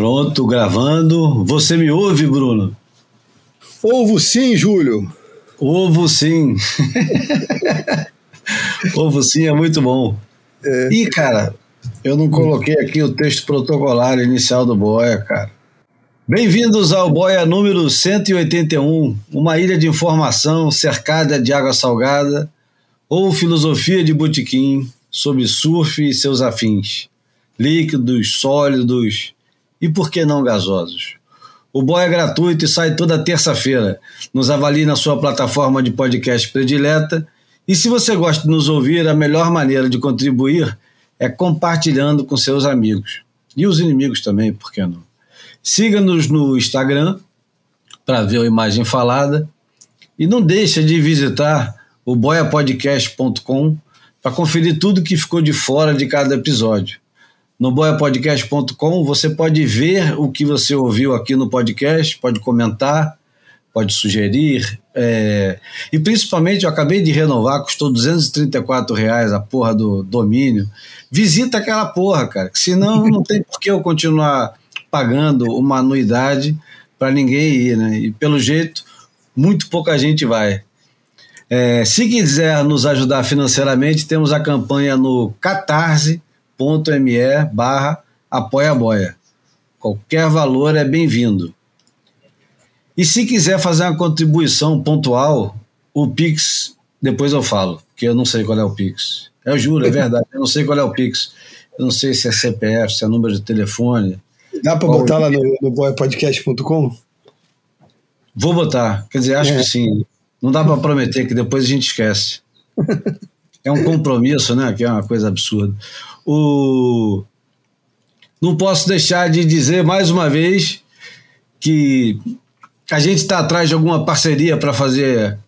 Pronto, gravando. Você me ouve, Bruno? Ovo sim, Júlio. Ovo sim. Ovo sim é muito bom. É. E, cara, eu não coloquei aqui o texto protocolar inicial do Boia, cara. Bem-vindos ao Boia número 181, uma ilha de informação cercada de água salgada, ou filosofia de botequim sobre surf e seus afins, líquidos, sólidos e por que não gasosos. O Boia é gratuito e sai toda terça-feira. Nos avalie na sua plataforma de podcast predileta. E se você gosta de nos ouvir, a melhor maneira de contribuir é compartilhando com seus amigos. E os inimigos também, por que não? Siga-nos no Instagram para ver a imagem falada e não deixe de visitar o boiapodcast.com para conferir tudo que ficou de fora de cada episódio. No boiapodcast.com você pode ver o que você ouviu aqui no podcast, pode comentar, pode sugerir. É... E principalmente, eu acabei de renovar, custou 234 reais a porra do domínio. Visita aquela porra, cara, que senão não tem por que eu continuar pagando uma anuidade para ninguém ir, né? E pelo jeito, muito pouca gente vai. É, se quiser nos ajudar financeiramente, temos a campanha no catarse.me barra apoia boia. Qualquer valor é bem-vindo. E se quiser fazer uma contribuição pontual, o Pix, depois eu falo, porque eu não sei qual é o Pix. Eu juro, é verdade, eu não sei qual é o Pix. Eu não sei se é CPF, se é número de telefone, Dá para botar lá no, no boypodcast.com? Vou botar. Quer dizer, acho é. que sim. Não dá para prometer que depois a gente esquece. É um compromisso, né? Que é uma coisa absurda. O... Não posso deixar de dizer mais uma vez que a gente está atrás de alguma parceria para fazer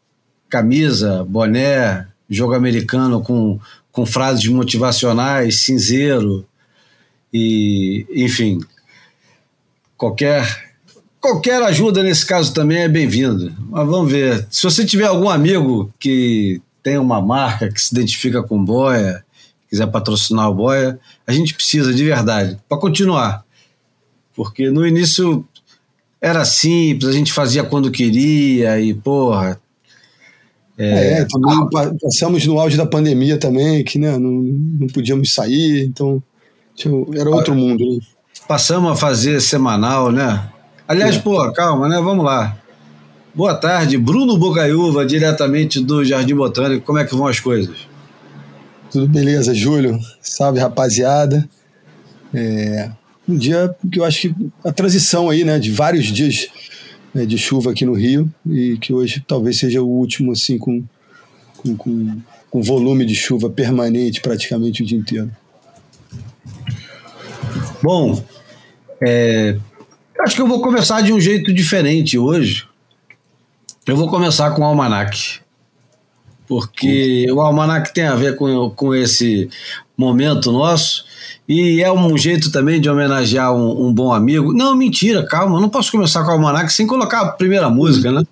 camisa, boné, jogo americano com, com frases motivacionais, cinzeiro e, enfim, qualquer qualquer ajuda nesse caso também é bem-vinda. Mas vamos ver. Se você tiver algum amigo que tem uma marca que se identifica com boia, quiser patrocinar o boia, a gente precisa de verdade para continuar. Porque no início era simples, a gente fazia quando queria e porra. É, é também passamos no auge da pandemia também, que né, não, não podíamos sair, então era outro mundo. Né? passamos a fazer semanal, né? Aliás, é. pô, calma, né? Vamos lá. Boa tarde, Bruno Bocaiúva, diretamente do Jardim Botânico. Como é que vão as coisas? Tudo beleza, Júlio. Salve, rapaziada. É um dia que eu acho que a transição aí, né, de vários dias né, de chuva aqui no Rio e que hoje talvez seja o último, assim, com, com, com, com volume de chuva permanente praticamente o dia inteiro. Bom, é, acho que eu vou começar de um jeito diferente hoje. Eu vou começar com o Almanac. Porque o Almanac tem a ver com, com esse momento nosso e é um jeito também de homenagear um, um bom amigo. Não, mentira, calma, não posso começar com o Almanac sem colocar a primeira música, né?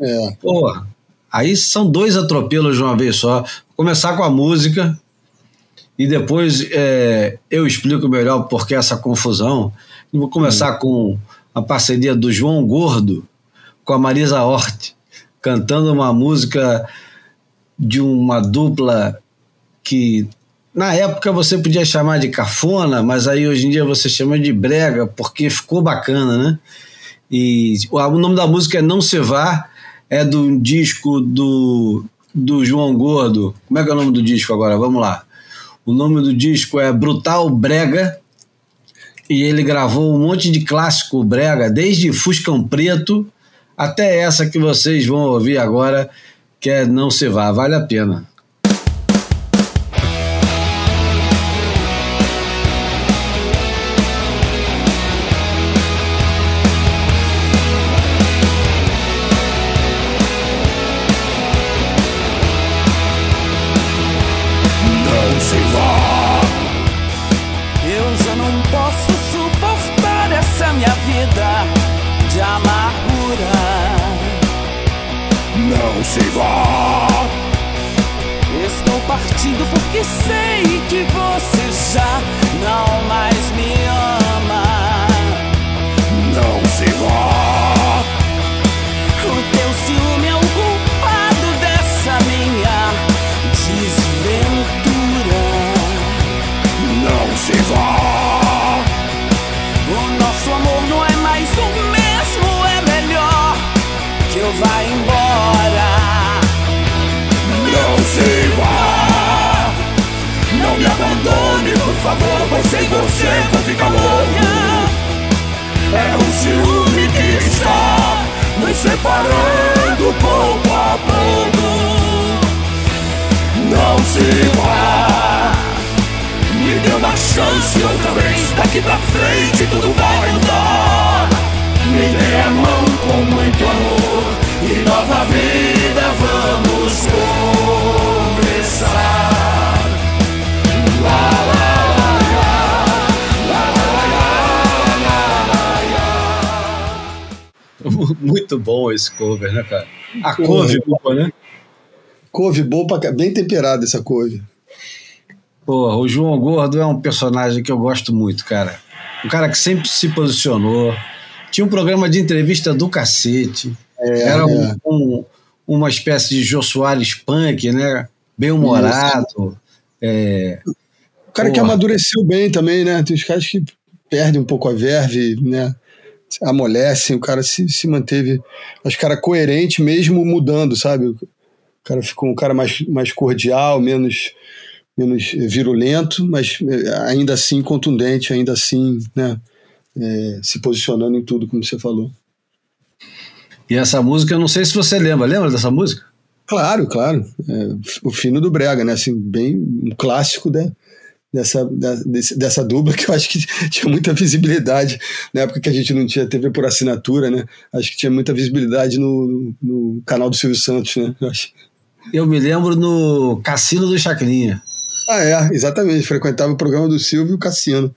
É. Pô, aí são dois atropelos de uma vez só. Vou começar com a música e depois é, eu explico melhor por que essa confusão. Vou começar hum. com a parceria do João Gordo com a Marisa Hort, cantando uma música de uma dupla que na época você podia chamar de cafona, mas aí hoje em dia você chama de brega, porque ficou bacana, né? E o nome da música é Não Se Vá, é do disco do, do João Gordo. Como é que é o nome do disco agora? Vamos lá. O nome do disco é Brutal Brega e ele gravou um monte de clássico brega, desde Fuscão Preto até essa que vocês vão ouvir agora, que é Não Se Vá, vale a pena. Sei que você já não mais me ama. Favor, pois sem você vou ficar louco. É um ciúme que está nos separando pouco a pouco. Não se vá, me dê uma chance outra vez. Daqui pra frente tudo vai mudar. Me dê a mão com muito amor e nova vida vamos começar. Lá, lá, Muito bom esse cover, né, cara? A couve boa, né? Couve boa, bem temperada essa couve. Porra, o João Gordo é um personagem que eu gosto muito, cara. Um cara que sempre se posicionou. Tinha um programa de entrevista do cacete. É, Era um, é. um, uma espécie de Jô Soares punk, né? Bem-humorado. É... O cara Porra. que amadureceu bem também, né? Tem os caras que perdem um pouco a verve, né? Amolecem, o cara se, se manteve, acho que cara coerente mesmo mudando, sabe? O cara ficou um cara mais, mais cordial, menos, menos virulento, mas é, ainda assim contundente, ainda assim, né? É, se posicionando em tudo, como você falou. E essa música, eu não sei se você lembra, lembra dessa música? Claro, claro. É, o fino do Brega, né? Assim, bem um clássico da, dessa, dessa, dessa dupla que eu acho que tinha muita visibilidade na época que a gente não tinha TV por assinatura, né? Acho que tinha muita visibilidade no, no canal do Silvio Santos, né? Eu, acho. eu me lembro no Cassino do Chacrinha. Ah, é, exatamente. Frequentava o programa do Silvio e o Cassino.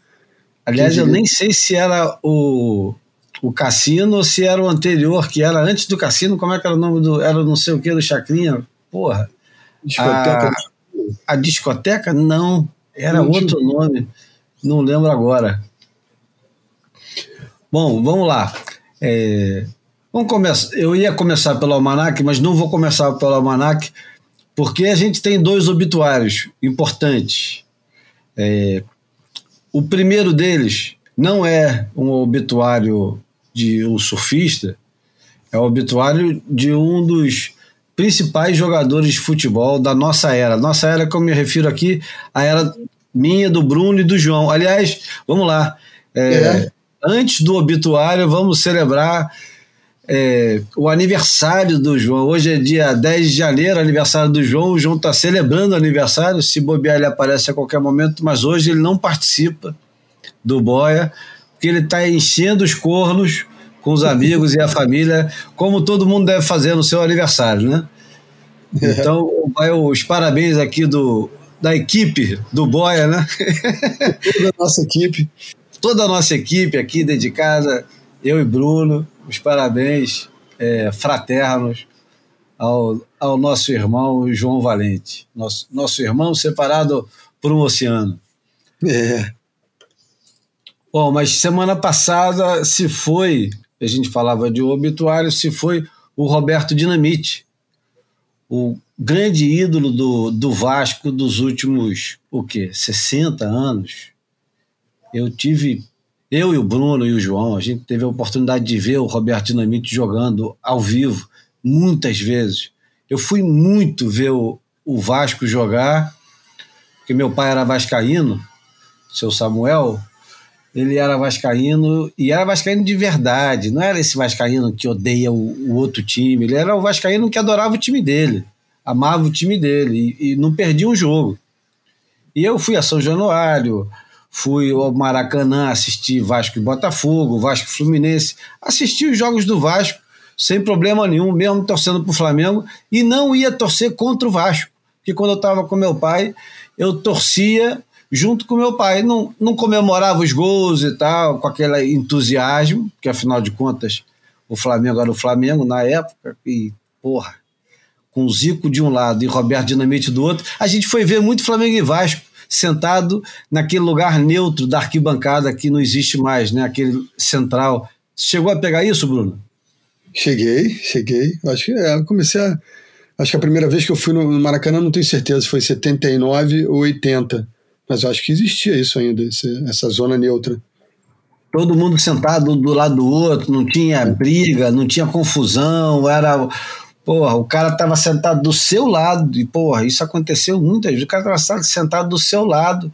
Aliás, eu nem sei se era o, o Cassino ou se era o anterior, que era antes do Cassino. Como é que era o nome do. Era não sei o que do Chacrinha? Porra. Discoteca? A, a discoteca? Não. Era outro nome, não lembro agora. Bom, vamos lá. É, vamos começar. Eu ia começar pelo almanac, mas não vou começar pelo almanac, porque a gente tem dois obituários importantes. É, o primeiro deles não é um obituário de um surfista, é o obituário de um dos principais jogadores de futebol da nossa era. Nossa era que eu me refiro aqui, a era minha, do Bruno e do João. Aliás, vamos lá. É, é. Antes do obituário, vamos celebrar é, o aniversário do João. Hoje é dia 10 de janeiro, aniversário do João. O João está celebrando o aniversário. Se bobear, ele aparece a qualquer momento, mas hoje ele não participa do Boia, porque ele está enchendo os cornos com os amigos e a família, como todo mundo deve fazer no seu aniversário, né? Então, vai os parabéns aqui do, da equipe do Boia, né? Toda a nossa equipe. Toda a nossa equipe aqui dedicada, eu e Bruno, os parabéns é, fraternos ao, ao nosso irmão João Valente, nosso, nosso irmão separado por um oceano. É. Bom, mas semana passada se foi a gente falava de obituário, se foi o Roberto Dinamite, o grande ídolo do, do Vasco dos últimos, o quê, 60 anos. Eu tive, eu e o Bruno e o João, a gente teve a oportunidade de ver o Roberto Dinamite jogando ao vivo muitas vezes. Eu fui muito ver o, o Vasco jogar, porque meu pai era vascaíno, seu Samuel, ele era vascaíno e era vascaíno de verdade. Não era esse vascaíno que odeia o, o outro time. Ele era o vascaíno que adorava o time dele, amava o time dele e, e não perdia um jogo. E eu fui a São Januário, fui ao Maracanã assistir Vasco e Botafogo, Vasco e Fluminense, assisti os jogos do Vasco sem problema nenhum, mesmo torcendo para o Flamengo, e não ia torcer contra o Vasco, porque quando eu estava com meu pai, eu torcia junto com meu pai. Não, não comemorava os gols e tal, com aquele entusiasmo, que afinal de contas o Flamengo era o Flamengo na época, e porra, com Zico de um lado e Roberto Dinamite do outro, a gente foi ver muito Flamengo e Vasco sentado naquele lugar neutro da arquibancada que não existe mais, né? Aquele central. Chegou a pegar isso, Bruno? Cheguei, cheguei. Acho que é, comecei a. Acho que a primeira vez que eu fui no Maracanã, não tenho certeza foi 79 ou 80. Mas eu acho que existia isso ainda, essa zona neutra. todo mundo sentado do lado do outro, não tinha briga, não tinha confusão, era. Porra, o cara estava sentado do seu lado, e porra, isso aconteceu muitas vezes. O cara estava sentado do seu lado,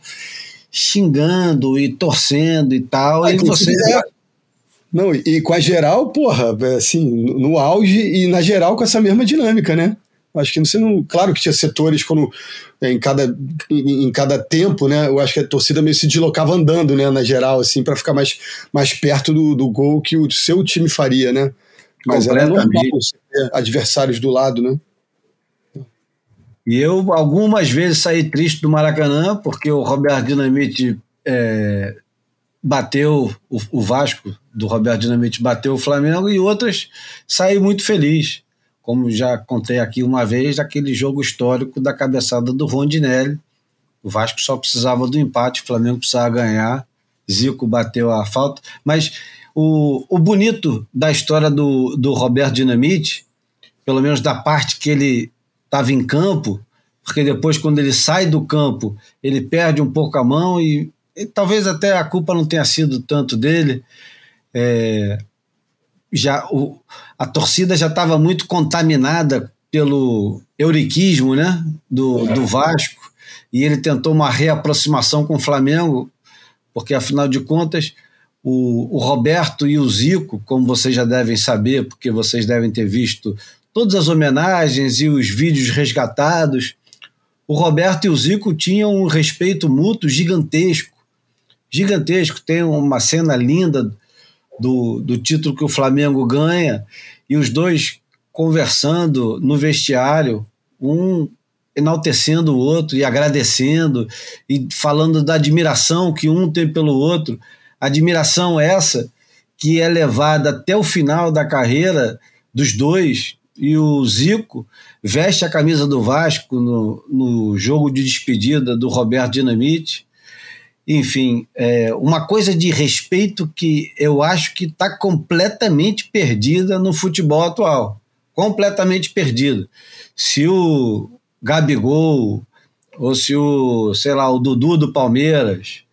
xingando e torcendo e tal, ah, e você. É... Não, e com a geral, porra, assim, no auge e na geral com essa mesma dinâmica, né? Acho que você não. Claro que tinha setores quando. Em cada, em, em, cada tempo, né? Eu acho que a torcida meio se deslocava andando, né? Na geral, assim, para ficar mais, mais perto do, do gol que o seu time faria, né? Mas era normal adversários do lado, né? E eu algumas vezes saí triste do Maracanã, porque o Roberto Dinamite é, bateu o, o Vasco, do Roberto Dinamite bateu o Flamengo, e outras saí muito feliz como já contei aqui uma vez, daquele jogo histórico da cabeçada do Rondinelli. O Vasco só precisava do empate, o Flamengo precisava ganhar, Zico bateu a falta. Mas o, o bonito da história do, do Roberto Dinamite, pelo menos da parte que ele estava em campo, porque depois, quando ele sai do campo, ele perde um pouco a mão e, e talvez até a culpa não tenha sido tanto dele. É, já o, a torcida já estava muito contaminada pelo euriquismo né, do, do Vasco, e ele tentou uma reaproximação com o Flamengo, porque afinal de contas o, o Roberto e o Zico, como vocês já devem saber, porque vocês devem ter visto todas as homenagens e os vídeos resgatados, o Roberto e o Zico tinham um respeito mútuo gigantesco. Gigantesco. Tem uma cena linda do, do título que o Flamengo ganha, e os dois conversando no vestiário, um enaltecendo o outro e agradecendo e falando da admiração que um tem pelo outro. Admiração essa que é levada até o final da carreira dos dois. E o Zico veste a camisa do Vasco no, no jogo de despedida do Roberto Dinamite enfim, é uma coisa de respeito que eu acho que está completamente perdida no futebol atual. Completamente perdida. Se o Gabigol, ou se o, sei lá, o Dudu do Palmeiras,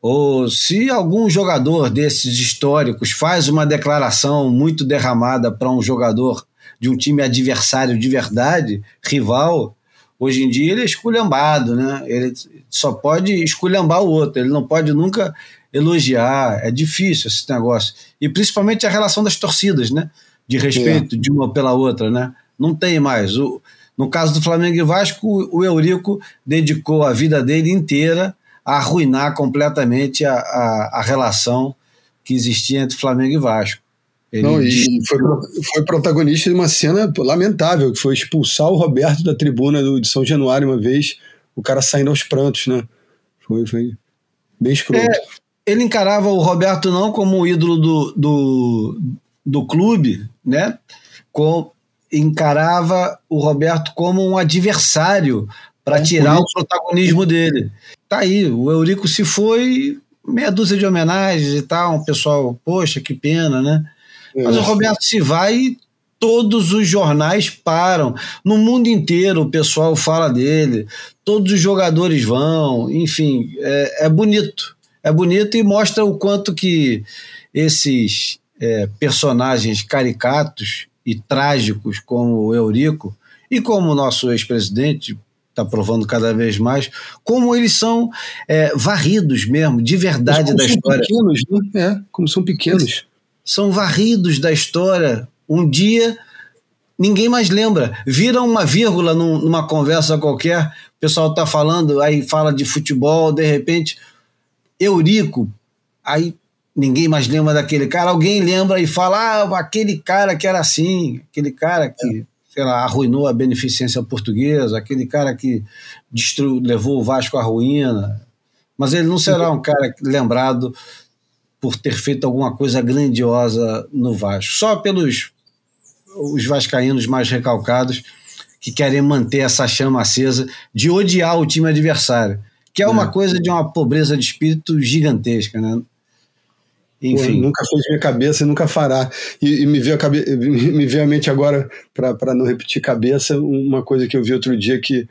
ou se algum jogador desses históricos faz uma declaração muito derramada para um jogador de um time adversário de verdade, rival, Hoje em dia ele é esculhambado, né? Ele só pode esculhambar o outro, ele não pode nunca elogiar. É difícil esse negócio. E principalmente a relação das torcidas, né? De respeito é. de uma pela outra, né? Não tem mais. O, no caso do Flamengo e Vasco, o Eurico dedicou a vida dele inteira a arruinar completamente a, a, a relação que existia entre Flamengo e Vasco. Ele Não, e foi, foi, protagonista de uma cena lamentável, que foi expulsar o Roberto da tribuna do, de São Januário uma vez, o cara saindo aos prantos, né? Foi, foi bem escroto. É, ele encarava o Roberto não como o ídolo do, do, do clube, né? Com, encarava o Roberto como um adversário para é tirar o protagonismo dele. Tá aí, o Eurico se foi, meia dúzia de homenagens e tal, um pessoal, poxa, que pena, né? Mas o Roberto se vai e todos os jornais param. No mundo inteiro o pessoal fala dele, todos os jogadores vão, enfim, é, é bonito. É bonito e mostra o quanto que esses é, personagens caricatos e trágicos como o Eurico e como o nosso ex-presidente está provando cada vez mais, como eles são é, varridos mesmo, de verdade da história. Pequenos, né? É, como são pequenos são varridos da história. Um dia ninguém mais lembra. Vira uma vírgula num, numa conversa qualquer, o pessoal está falando, aí fala de futebol, de repente, Eurico, aí ninguém mais lembra daquele cara, alguém lembra e fala, ah, aquele cara que era assim, aquele cara que, sei lá, arruinou a beneficência portuguesa, aquele cara que destruiu, levou o Vasco à ruína. Mas ele não será um cara lembrado por ter feito alguma coisa grandiosa no Vasco. Só pelos os vascaínos mais recalcados que querem manter essa chama acesa de odiar o time adversário, que é uma é. coisa de uma pobreza de espírito gigantesca, né? Enfim. Pô, nunca fez minha cabeça e nunca fará. E, e me, veio a cabe... me veio à mente agora, para não repetir cabeça, uma coisa que eu vi outro dia que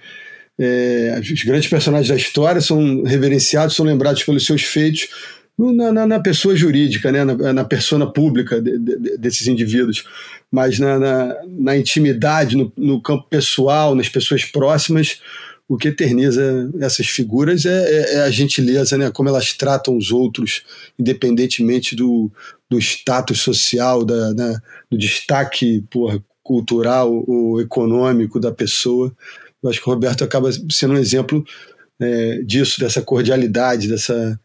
é, os grandes personagens da história são reverenciados, são lembrados pelos seus feitos, na, na, na pessoa jurídica, né? na, na persona pública de, de, desses indivíduos, mas na, na, na intimidade, no, no, campo pessoal, nas pessoas próximas, o que eterniza essas figuras é, é, é, a gentileza, né? como elas tratam os outros, independentemente do, do status social, da, do destaque porra, cultural ou econômico da pessoa. Eu acho que o Roberto acaba sendo um exemplo é, disso, dessa cordialidade, dessa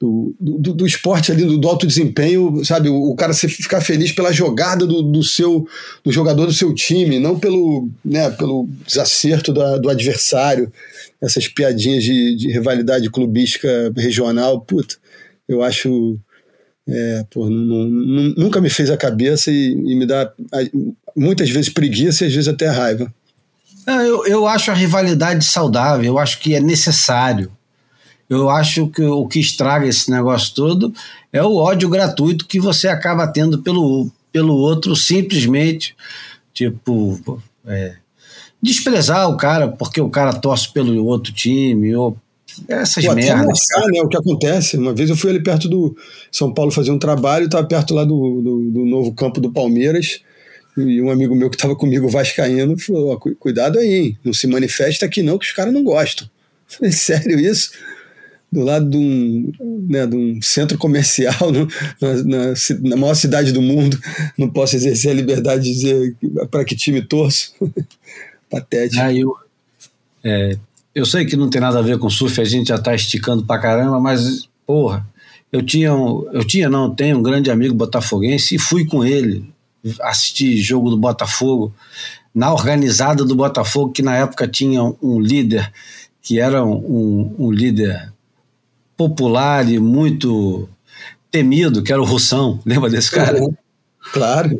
do, do, do, esporte ali, do, do alto desempenho, sabe? O, o, cara ficar feliz pela jogada do, do seu do jogador do seu time, não pelo, né, pelo desacerto da, do adversário, essas piadinhas de, de rivalidade clubística regional, puta, eu acho. É, pô, nunca me fez a cabeça e, e me dá muitas vezes preguiça e às vezes até raiva. Eu, eu acho a rivalidade saudável, eu acho que é necessário. Eu acho que o que estraga esse negócio todo é o ódio gratuito que você acaba tendo pelo, pelo outro simplesmente, tipo, é, desprezar o cara porque o cara torce pelo outro time, ou essas Pô, merdas. né, o que acontece. Uma vez eu fui ali perto do São Paulo fazer um trabalho, estava perto lá do, do, do, novo campo do Palmeiras, e um amigo meu que estava comigo, Vascaíno, falou: cuidado aí, hein? não se manifesta aqui não, que os caras não gostam. Eu falei, sério isso? Do lado de um, né, de um centro comercial no, na, na, na, maior cidade do mundo, não posso exercer a liberdade de dizer para que time torço. Patético. Ah, eu, é, eu sei que não tem nada a ver com surf, a gente já está esticando para caramba, mas, porra, eu tinha, eu tinha, não, tenho um grande amigo botafoguense e fui com ele assistir jogo do Botafogo na organizada do Botafogo, que na época tinha um líder que era um, um líder popular e muito temido, que era o Russão. Lembra desse cara? Uhum. Claro.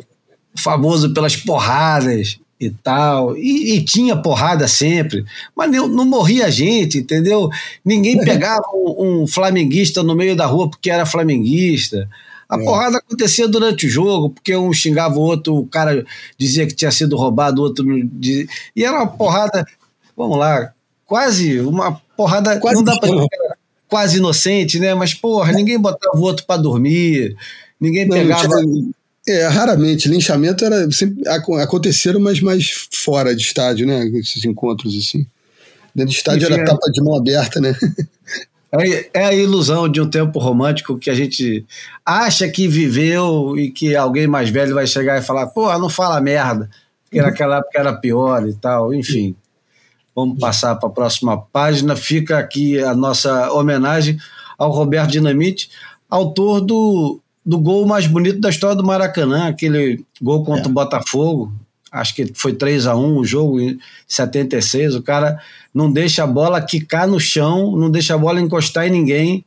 Famoso pelas porradas e tal. E, e, tinha porrada sempre, mas não, não morria gente, entendeu? Ninguém pegava um, um, flamenguista no meio da rua porque era flamenguista. A é. porrada acontecia durante o jogo, porque um xingava o outro, o cara dizia que tinha sido roubado, o outro. Dizia, e era uma porrada, vamos lá, quase uma porrada. Quase não dá pra quase inocente, né? Mas, porra, ninguém botava o outro para dormir, ninguém pegava. Não é, raramente. Linchamento era sempre aconteceram, mas mais fora de estádio, né? Esses encontros assim. Dentro do estádio Enfim, era tapa de mão aberta, né? É, é a ilusão de um tempo romântico que a gente acha que viveu e que alguém mais velho vai chegar e falar, porra, não fala merda, porque naquela época era pior e tal, enfim. Vamos passar para a próxima página. Fica aqui a nossa homenagem ao Roberto Dinamite, autor do, do gol mais bonito da história do Maracanã, aquele gol contra é. o Botafogo. Acho que foi 3 a 1 o jogo em 76. O cara não deixa a bola quicar no chão, não deixa a bola encostar em ninguém.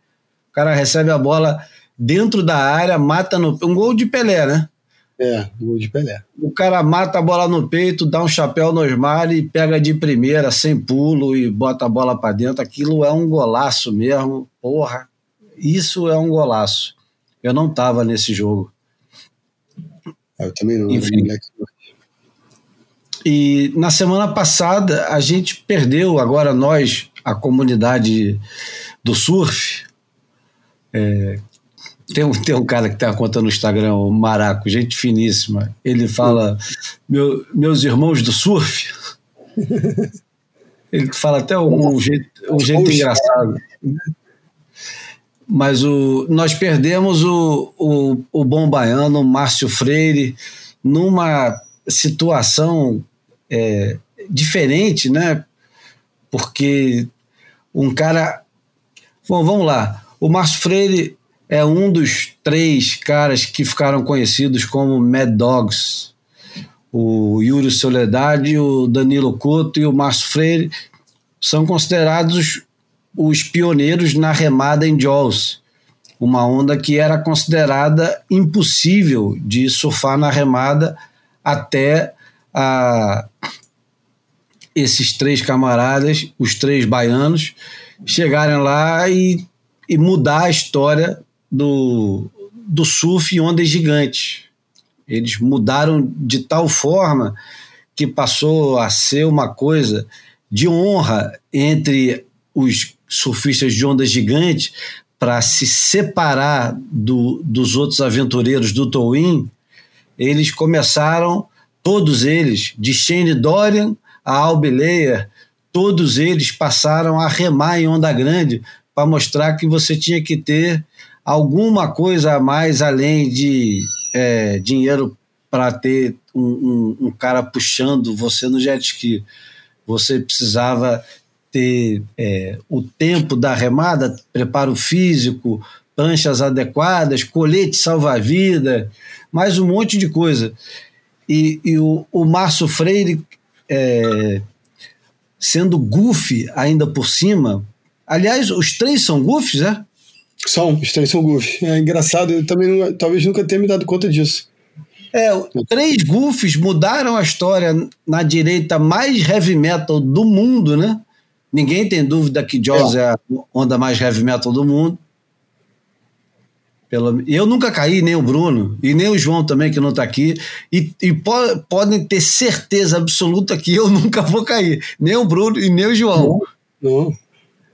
O cara recebe a bola dentro da área, mata no. Um gol de Pelé, né? É, gol de Pelé. O cara mata a bola no peito, dá um chapéu no Osmar e pega de primeira, sem pulo e bota a bola para dentro. Aquilo é um golaço mesmo. Porra, isso é um golaço. Eu não tava nesse jogo. Ah, eu também não. Enfim. E na semana passada a gente perdeu, agora nós, a comunidade do surf, é, tem um, tem um cara que tem uma conta no Instagram, o Maraco, gente finíssima. Ele fala: Meu, meus irmãos do surf. Ele fala até um, um jeito, um jeito engraçado. Mas o, nós perdemos o, o, o bom baiano, Márcio Freire, numa situação é, diferente, né? Porque um cara. Bom, vamos lá. O Márcio Freire é um dos três caras que ficaram conhecidos como Mad Dogs. O Yuri Soledade, o Danilo Couto e o Márcio Freire são considerados os pioneiros na remada em Jaws, uma onda que era considerada impossível de surfar na remada até a, esses três camaradas, os três baianos, chegarem lá e, e mudar a história do, do surf em ondas gigantes. Eles mudaram de tal forma que passou a ser uma coisa de honra entre os surfistas de ondas gigantes para se separar do, dos outros aventureiros do Towin, eles começaram, todos eles, de Shane Dorian a Albileia, todos eles passaram a remar em onda grande para mostrar que você tinha que ter alguma coisa a mais além de é, dinheiro para ter um, um, um, cara puxando você no jet ski. Você precisava ter é, o tempo da remada, preparo físico, pranchas adequadas, colete salva-vida, mais um monte de coisa. E, e o, o Márcio Freire, é, sendo goofy ainda por cima, aliás, os três são goofs, né? Três são goofs. É engraçado, eu também não, talvez nunca tenha me dado conta disso. É, três goofs mudaram a história na direita mais heavy metal do mundo, né? Ninguém tem dúvida que Jaws é, é a onda mais heavy metal do mundo. Pelo, eu nunca caí, nem o Bruno, e nem o João também, que não está aqui. E, e po, podem ter certeza absoluta que eu nunca vou cair. Nem o Bruno e nem o João. Não. não.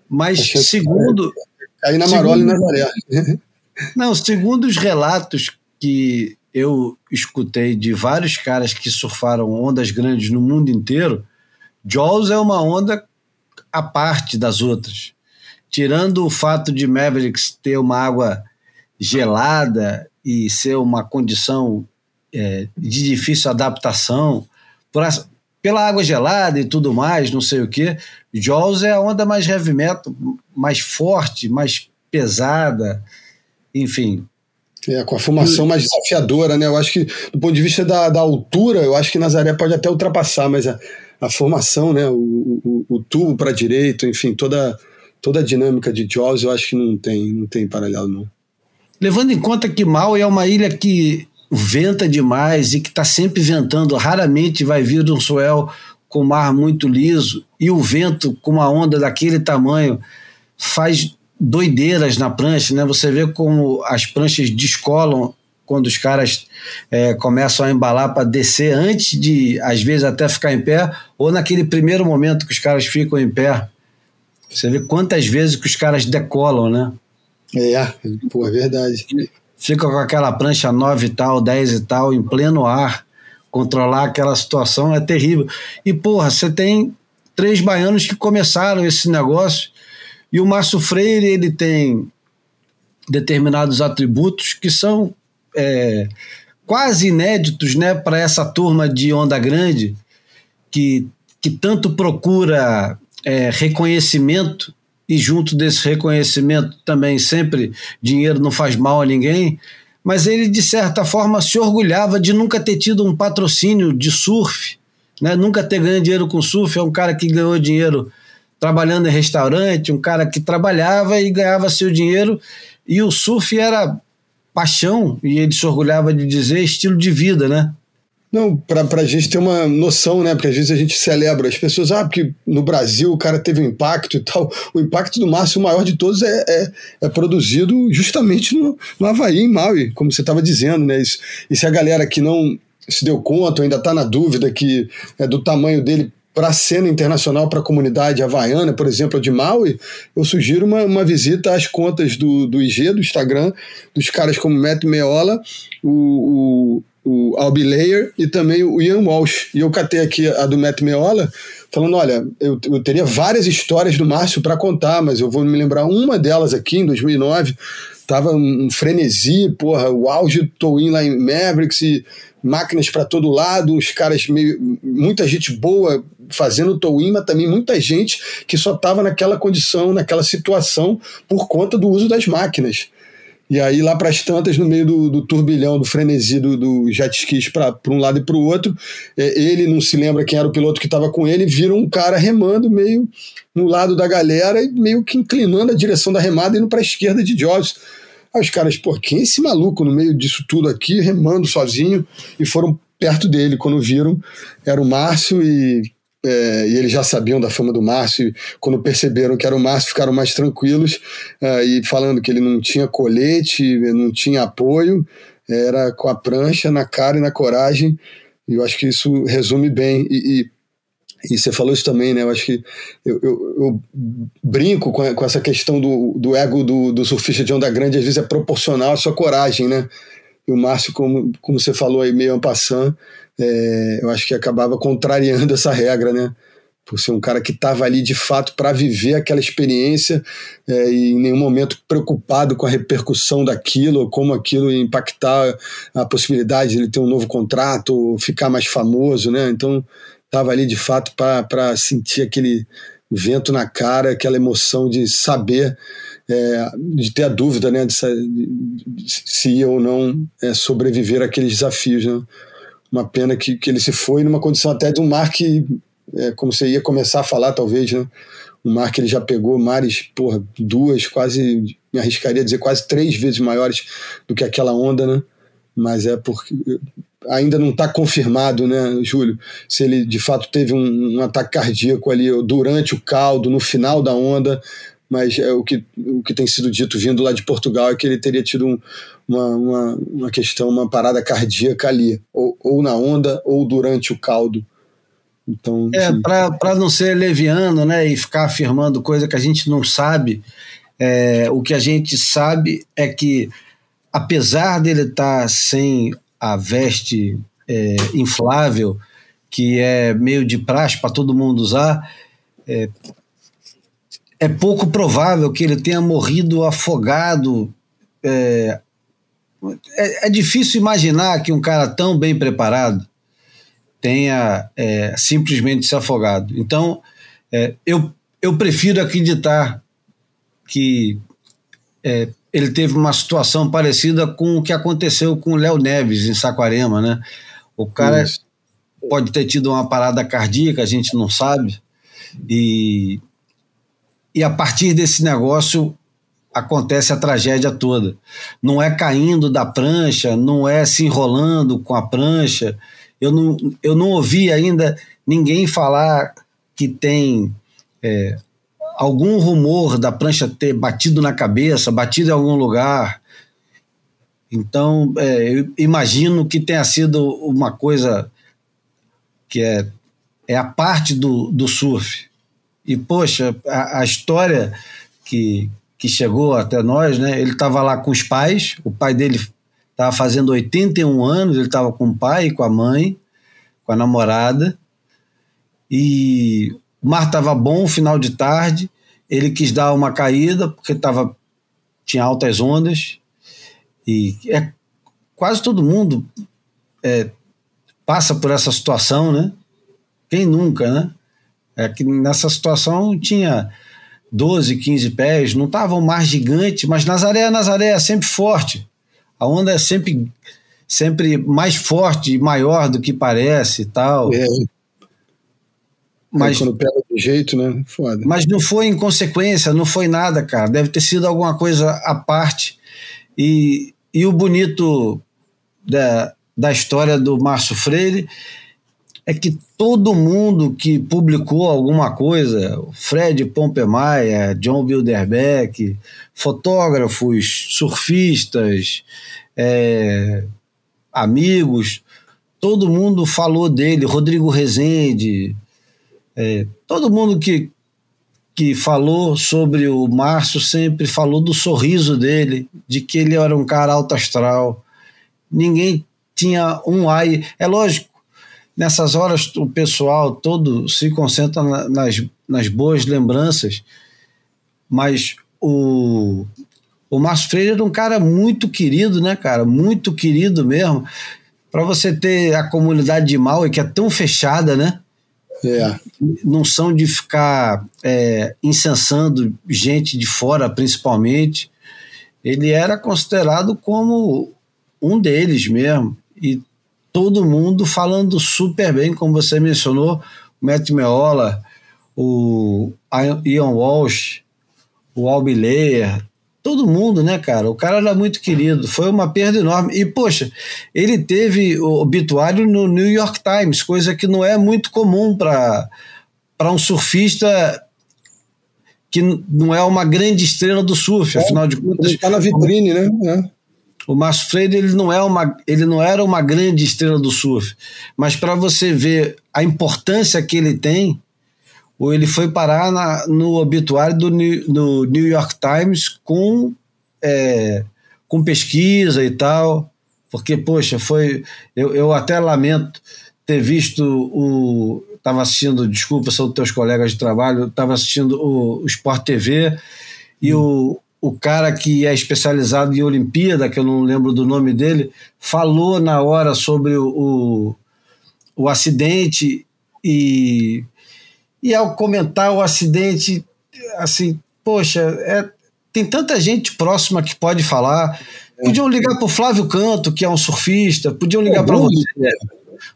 Mas segundo. Cair na Marola e na Nazaré. Não, segundo os relatos que eu escutei de vários caras que surfaram ondas grandes no mundo inteiro, Jaws é uma onda à parte das outras. Tirando o fato de Mavericks ter uma água gelada e ser uma condição é, de difícil adaptação, por, pela água gelada e tudo mais, não sei o que, Jaws é a onda mais heavy metal, mais forte, mais pesada, enfim. É, com a formação mais desafiadora, né? Eu acho que, do ponto de vista da, da altura, eu acho que Nazaré pode até ultrapassar, mas a, a formação, né, o, o, o tubo para direito, enfim, toda, toda a dinâmica de Jaws, eu acho que não tem, não tem paralelo, não. Levando em conta que Maui é uma ilha que venta demais e que está sempre ventando, raramente vai vir um swell com mar muito liso e o vento com uma onda daquele tamanho faz doideiras na prancha, né? Você vê como as pranchas descolam quando os caras é, começam a embalar para descer antes de, às vezes, até ficar em pé, ou naquele primeiro momento que os caras ficam em pé. Você vê quantas vezes que os caras decolam, né? É, pô, é verdade. Fica com aquela prancha 9 e tal, 10 e tal, em pleno ar. Controlar aquela situação é terrível. E, porra, você tem três baianos que começaram esse negócio. E o Márcio Freire, ele tem determinados atributos que são é, quase inéditos né, para essa turma de onda grande que, que tanto procura é, reconhecimento e junto desse reconhecimento também sempre dinheiro não faz mal a ninguém, mas ele de certa forma se orgulhava de nunca ter tido um patrocínio de surf, né? nunca ter ganho dinheiro com surf, é um cara que ganhou dinheiro trabalhando em restaurante, um cara que trabalhava e ganhava seu dinheiro e o surf era paixão, e ele se orgulhava de dizer estilo de vida, né? Não, para a gente ter uma noção, né? Porque às vezes a gente celebra as pessoas, ah, porque no Brasil o cara teve um impacto e tal. O impacto do Márcio, o maior de todos, é, é, é produzido justamente no, no Havaí, em Maui, como você estava dizendo, né? Isso, e se a galera que não se deu conta, ainda está na dúvida que é do tamanho dele para a cena internacional, para a comunidade havaiana, por exemplo, de Maui, eu sugiro uma, uma visita às contas do, do IG, do Instagram, dos caras como Matt Meola, o, o, o Albi Layer e também o Ian Walsh. E eu catei aqui a do Matt Meola, falando: olha, eu, eu teria várias histórias do Márcio para contar, mas eu vou me lembrar uma delas aqui, em 2009. Tava um frenesi, porra, o auge do Towin lá em Mavericks e máquinas para todo lado, uns caras meio. muita gente boa fazendo towing, mas também muita gente que só estava naquela condição, naquela situação por conta do uso das máquinas. E aí, lá para as tantas, no meio do, do, turbilhão, do frenesi do, do jet skis para um lado e para o outro, é, ele não se lembra quem era o piloto que estava com ele, vira um cara remando meio no lado da galera e meio que inclinando a direção da remada, indo para a esquerda de Jobs. Aí os caras, pô, quem é esse maluco no meio disso tudo aqui, remando sozinho? E foram perto dele quando viram. Era o Márcio e é, e eles já sabiam da fama do Márcio, quando perceberam que era o Márcio, ficaram mais tranquilos, é, e falando que ele não tinha colete, não tinha apoio, era com a prancha na cara e na coragem, e eu acho que isso resume bem. E, E você falou isso também, né? Eu acho que eu, eu, eu brinco com, com, essa questão do, do ego do, do, surfista de onda grande, às vezes é proporcional à sua coragem, né? E o Márcio, como, como você falou aí, meio ampassant, é, eu acho que acabava contrariando essa regra, né? Por ser um cara que estava ali de fato para viver aquela experiência é, e em nenhum momento preocupado com a repercussão daquilo, como aquilo ia impactar a possibilidade de ele ter um novo contrato, ficar mais famoso, né? Então estava ali de fato para sentir aquele vento na cara, aquela emoção de saber, é, de ter a dúvida né, de, de, se ia ou não é, sobreviver àqueles desafios. Né? Uma pena que, que ele se foi numa condição até de um mar que, é, como você ia começar a falar, talvez, né? um mar que ele já pegou mares, porra, duas, quase, me arriscaria a dizer, quase três vezes maiores do que aquela onda, né? Mas é porque ainda não está confirmado, né, Júlio, se ele de fato teve um, um, ataque cardíaco ali durante o caldo, no final da onda, mas é o que, o que tem sido dito vindo lá de Portugal é que ele teria tido um, uma, uma, uma, questão, uma parada cardíaca ali, ou, ou na onda ou durante o caldo. Então, é, para não ser leviano né, e ficar afirmando coisa que a gente não sabe, é, o que a gente sabe é que, apesar dele estar tá sem a veste é, inflável, que é meio de praxe para todo mundo usar, é, é, pouco provável que ele tenha morrido afogado. É, é, é, difícil imaginar que um cara tão bem preparado tenha é, simplesmente se afogado. Então, é, eu, eu prefiro acreditar que é, ele teve uma situação parecida com o que aconteceu com o Léo Neves em Saquarema, né? O cara Isso. pode ter tido uma parada cardíaca, a gente não sabe, e, e a partir desse negócio acontece a tragédia toda. Não é caindo da prancha, não é se enrolando com a prancha. Eu não, eu não ouvi ainda ninguém falar que tem é, algum rumor da prancha ter batido na cabeça, batido em algum lugar. Então, é, eu imagino que tenha sido uma coisa que é, é a parte do, do surf. E, poxa, a, a história que, que chegou até nós, né? Ele estava lá com os pais, o pai dele estava fazendo 81 anos, ele estava com o pai e com a mãe, com a namorada, e o mar estava bom, final de tarde. Ele quis dar uma caída porque tava, tinha altas ondas. E é, quase todo mundo é, passa por essa situação, né? Quem nunca, né? É que nessa situação tinha 12, 15 pés, não estava um mar gigante, mas Nazaré, Nazaré é sempre forte. A onda é sempre sempre mais forte e maior do que parece e tal. É, mas, quando pega do jeito, né? Foda. Mas não foi em consequência, não foi nada, cara. Deve ter sido alguma coisa à parte. E, e o bonito da, da história do Márcio Freire é que todo mundo que publicou alguma coisa, Fred Pompemaia, John Bilderbeck, fotógrafos, surfistas, é, amigos, todo mundo falou dele, Rodrigo Rezende, é, todo mundo que, que falou sobre o Márcio sempre falou do sorriso dele, de que ele era um cara alto astral. Ninguém tinha um ai. É lógico, nessas horas o pessoal todo se concentra nas, nas boas lembranças, mas o, o Márcio Freire era um cara muito querido, né, cara? Muito querido mesmo. Para você ter a comunidade de Maui, que é tão fechada, né? É. Não são de ficar é, incensando gente de fora, principalmente. Ele era considerado como um deles mesmo. E todo mundo falando super bem, como você mencionou, o Matt Meola, o Ian Walsh, o Albi Leyer, todo mundo, né, cara? O cara era muito querido, foi uma perda enorme. E, poxa, ele teve o obituário no New York Times, coisa que não é muito comum para um surfista que não é uma grande estrela do surf, é, afinal de contas. Está na vitrine, né? É. o Márcio Freire ele não, é uma, ele não era uma grande estrela do surf, mas para você ver a importância que ele tem, ou ele foi parar na, no obituário do no New York Times com, é, com pesquisa e tal, porque, poxa, foi. Eu, eu até lamento ter visto o. Estava assistindo, desculpa, são teus colegas de trabalho, estava assistindo o, o Sport TV e hum. o, o cara que é especializado em Olimpíada, que eu não lembro do nome dele, falou na hora sobre o, o, o acidente e e ao comentar o acidente, assim, poxa, é, tem tanta gente próxima que pode falar. Podiam ligar para o Flávio Canto, que é um surfista, podiam ligar para você,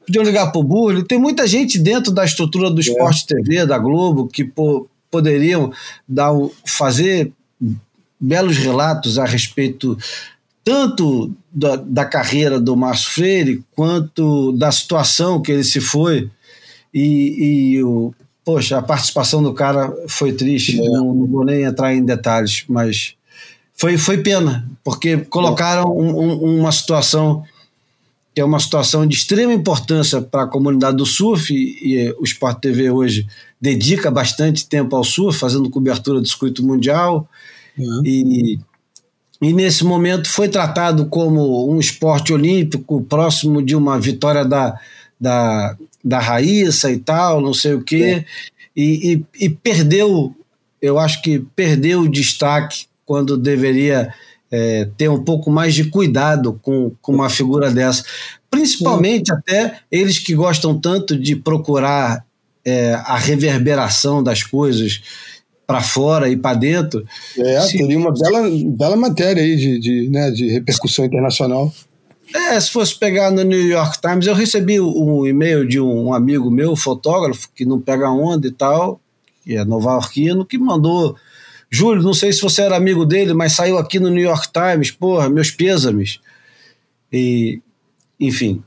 podiam ligar para o Burle. Tem muita gente dentro da estrutura do Esporte é. TV, da Globo, que pô, poderiam dar, fazer belos relatos a respeito tanto da, da carreira do Márcio Freire quanto da situação que ele se foi. E, e o, poxa, a participação do cara foi triste, é. não, não, vou nem entrar em detalhes, mas foi, foi pena, porque colocaram um, um, uma situação que é uma situação de extrema importância para a comunidade do surf, e, o Sport TV hoje dedica bastante tempo ao surf, fazendo cobertura do circuito mundial, uhum. e, e nesse momento foi tratado como um esporte olímpico, próximo de uma vitória da, da, da Raíssa e tal, não sei o quê, é. e, e, e, perdeu, eu acho que perdeu o destaque quando deveria é, ter um pouco mais de cuidado com, com uma figura dessa. Principalmente é. até eles que gostam tanto de procurar é, a reverberação das coisas para fora e para dentro. É, se, teria uma bela, bela matéria aí de, de, né, de repercussão internacional. É, se fosse pegar no New York Times, eu recebi um e-mail de um amigo meu, fotógrafo, que não pega onda e tal, que é nova-iorquino, que mandou. Júlio, não sei se você era amigo dele, mas saiu aqui no New York Times, porra, meus pêsames. E, enfim.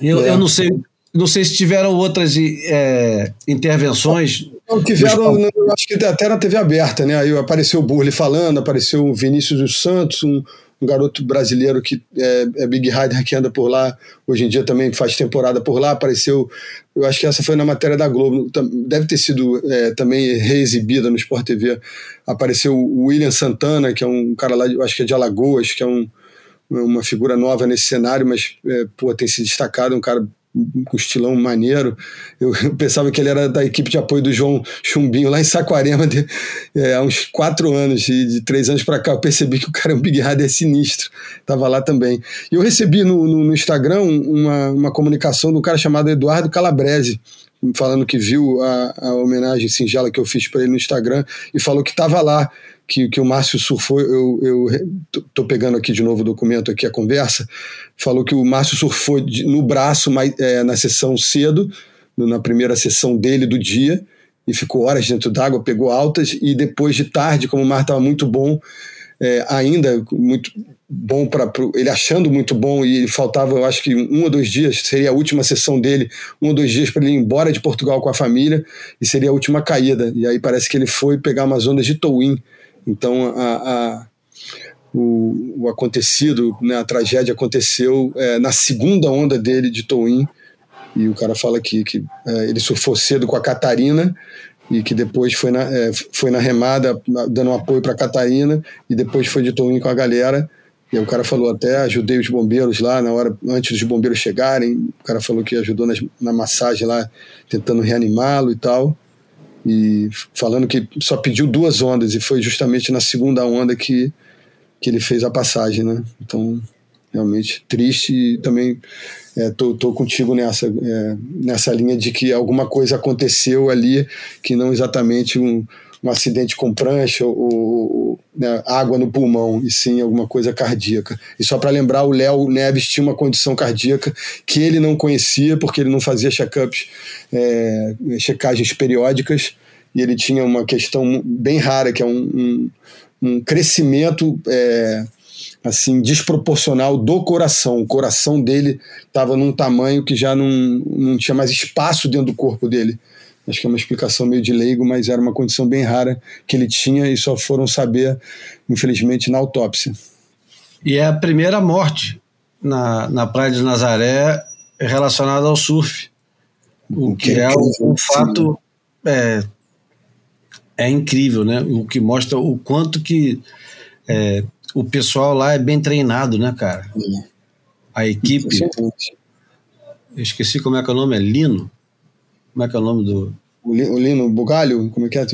Eu, é. eu não sei não sei se tiveram outras é, intervenções. Tiveram, acho que até na TV aberta, né? Aí apareceu o Burley falando, apareceu o Vinícius dos Santos, um, um garoto brasileiro que é, é, Big Rider que anda por lá, hoje em dia também faz temporada por lá, apareceu, eu acho que essa foi na matéria da Globo, deve ter sido é, também reexibida no Sport TV, apareceu o William Santana, que é um cara lá, eu acho que é de Alagoas, que é um, uma figura nova nesse cenário, mas é, pô, tem se destacado, um cara com estilão maneiro. Eu, eu, pensava que ele era da equipe de apoio do João Chumbinho lá em Saquarema de, é, há uns quatro anos, e de três anos para cá eu percebi que o cara é um Big Rider sinistro. Tava lá também. E eu recebi no, no, no Instagram uma, uma comunicação de um cara chamado Eduardo Calabrese, falando que viu a, a homenagem singela que eu fiz para ele no Instagram e falou que estava lá que, que o Márcio surfou, eu, eu tô pegando aqui de novo o documento, aqui a conversa, falou que o Márcio surfou no braço mais, é, na sessão cedo, na primeira sessão dele do dia, e ficou horas dentro d'água, pegou altas, e depois de tarde, como o mar estava muito bom, é, ainda muito bom para ele achando muito bom e faltava eu acho que um ou dois dias seria a última sessão dele um ou dois dias para ele ir embora de Portugal com a família e seria a última caída. E aí parece que ele foi pegar umas ondas de towing então, a, a, o, o, acontecido, né, a tragédia aconteceu é, na segunda onda dele de Towin, e o cara fala que, que é, ele surfou cedo com a Catarina, e que depois foi na, é, foi na remada dando um apoio para a Catarina, e depois foi de Towin com a galera. E o cara falou até, ajudei os bombeiros lá na hora, antes dos bombeiros chegarem. O cara falou que ajudou nas, na massagem lá, tentando reanimá-lo e tal e falando que só pediu duas ondas e foi justamente na segunda onda que, que ele fez a passagem, né? Então, realmente triste e também é, tô, tô contigo nessa, é, nessa linha de que alguma coisa aconteceu ali que não exatamente um, um acidente com prancha ou, ou né, água no pulmão, e sim alguma coisa cardíaca. E só para lembrar, o Léo Neves tinha uma condição cardíaca que ele não conhecia, porque ele não fazia check-ups, é, checagens periódicas, e ele tinha uma questão bem rara, que é um, um, um crescimento é, assim desproporcional do coração. O coração dele estava num tamanho que já não, não tinha mais espaço dentro do corpo dele. Acho que é uma explicação meio de leigo, mas era uma condição bem rara que ele tinha e só foram saber, infelizmente, na autópsia. E é a primeira morte na, na Praia de Nazaré relacionada ao surf. O que é um, um fato é, é incrível, né? O que mostra o quanto que é, o pessoal lá é bem treinado, né, cara? A equipe. Eu esqueci como é que é o nome, é Lino? Como é que é o nome do. O Lino Bugalho? Como é que é?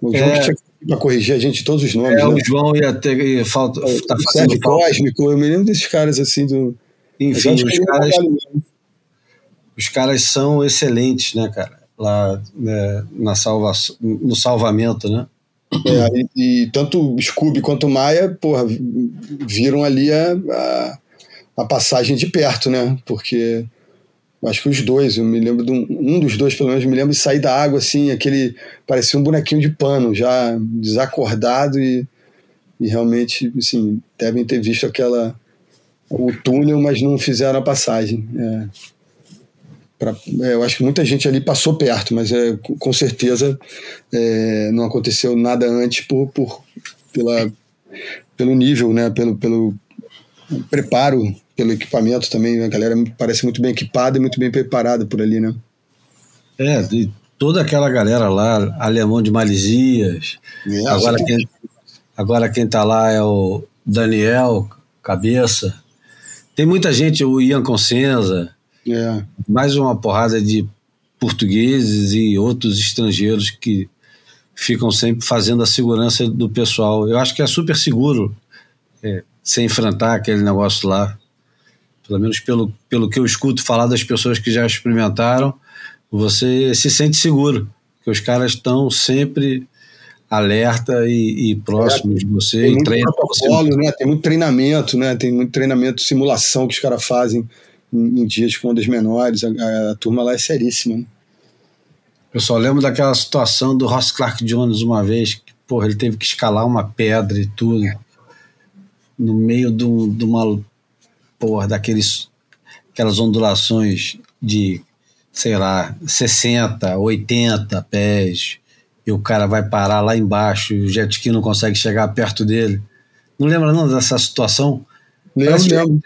O João é, que tinha para corrigir a gente todos os nomes. É, né? o João ia ter. Ia falta, tá fazendo Cósmico, eu me lembro desses caras assim do. Enfim, os caras, os caras são excelentes, né, cara? Lá né, na salva, no salvamento, né? É, e, e, tanto Scooby quanto Maia, porra, viram ali a, a, a, passagem de perto, né? Porque acho que os dois, eu me lembro de um, um dos dois, pelo menos, me lembro de sair da água assim, aquele. parecia um bonequinho de pano, já desacordado e, e realmente, assim, devem ter visto aquela. o túnel, mas não fizeram a passagem. É. Pra, é, eu acho que muita gente ali passou perto, mas é, com certeza é, não aconteceu nada antes por, por, pela, pelo nível, né, pelo, pelo preparo, pelo equipamento também. A galera parece muito bem equipada e muito bem preparada por ali, né? É, de toda aquela galera lá, alemão de Malisias. É, agora, quem, agora quem tá lá é o Daniel Cabeça. Tem muita gente, o Ian Consenza. É. Mais uma porrada de portugueses e outros estrangeiros que ficam sempre fazendo a segurança do pessoal. Eu acho que é super seguro é, se enfrentar aquele negócio lá. Pelo menos pelo, pelo que eu escuto falar das pessoas que já experimentaram, você se sente seguro, que os caras estão sempre alerta e, e próximos é, de você. Tem muito protocolo, você. né? Tem muito treinamento, né? Tem muito treinamento, simulação que os caras fazem em, em dias com ondas menores. A, a, a, turma lá é seríssima. Né? Eu só lembro daquela situação do Ross Clark Jones uma vez, que porra, ele teve que escalar uma pedra e tudo, no meio de, de uma porra, daqueles aquelas ondulações de, sei lá, 60, 80 pés, e o cara vai parar lá embaixo, e o jet ski não consegue chegar perto dele. Não lembra não dessa situação? Lembro, lembro.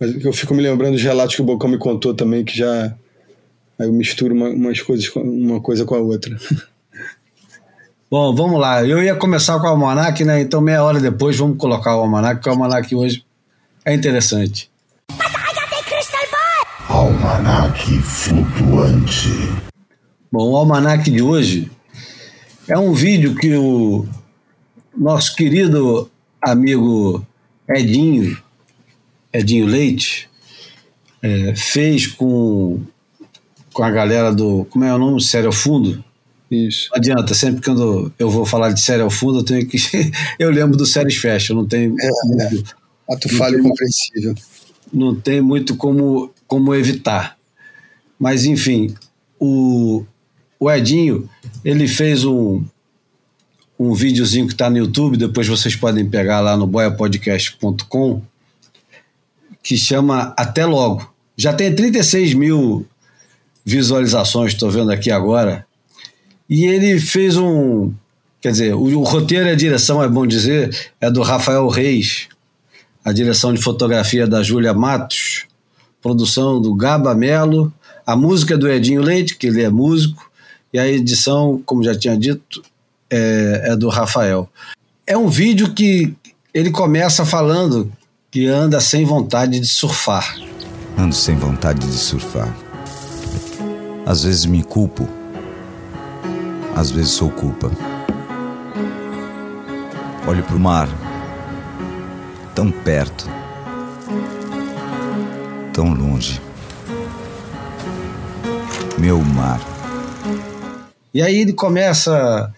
Mas eu fico me lembrando dos relatos que o Bocão me contou também, que já. Aí eu misturo uma, umas coisas, uma coisa com a outra. Bom, vamos lá. Eu ia começar com o Almanac, né? Então, meia hora depois, vamos colocar o Almanac, porque o Almanac hoje é interessante. Almanac flutuante. Bom, o Almanac de hoje é um vídeo que o nosso querido amigo Edinho Edinho Leite, é, fez com, com a galera do. Como é o nome? Sério ao Fundo? Isso. Não adianta, sempre que eu, eu vou falar de série ao fundo, eu tenho que. eu lembro do Séries Fashion, não tem. É, é. Ato falho compreensível. Não tem muito como, como evitar. Mas, enfim, o, o Edinho, ele fez um, um videozinho que está no YouTube, depois vocês podem pegar lá no boiapodcast.com que chama Até Logo. Já tem 36 mil visualizações, estou vendo aqui agora. E ele fez um. Quer dizer, o, o, roteiro e a direção, é bom dizer, é do Rafael Reis. A direção de fotografia da Júlia Matos. Produção do Gaba Melo. A música é do Edinho Leite, que ele é músico. E a edição, como já tinha dito, é, é do Rafael. É um vídeo que ele começa falando que anda sem vontade de surfar. Ando sem vontade de surfar. Às vezes me culpo, às vezes sou culpa. Olho para o mar, tão perto, tão longe. Meu mar. E aí ele começa.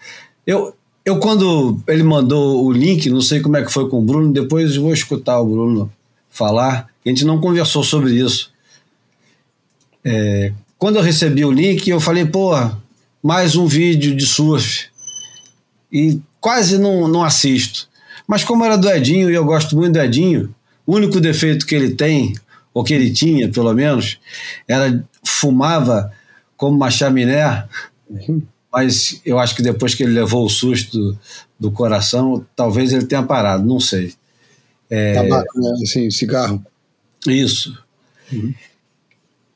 Eu, eu, quando ele mandou o link, não sei como é que foi com o Bruno, depois vou escutar o Bruno falar. A gente não conversou sobre isso. É, quando eu recebi o link, eu falei, pô, mais um vídeo de surf. E quase não, não assisto. Mas como era do Edinho, e eu gosto muito do Edinho, o único defeito que ele tem, ou que ele tinha, pelo menos, era fumava como uma chaminé. Uhum mas eu acho que depois que ele levou o susto do coração, talvez ele tenha parado, não sei. É... Tabaco, né? Assim, cigarro. Isso. Uhum.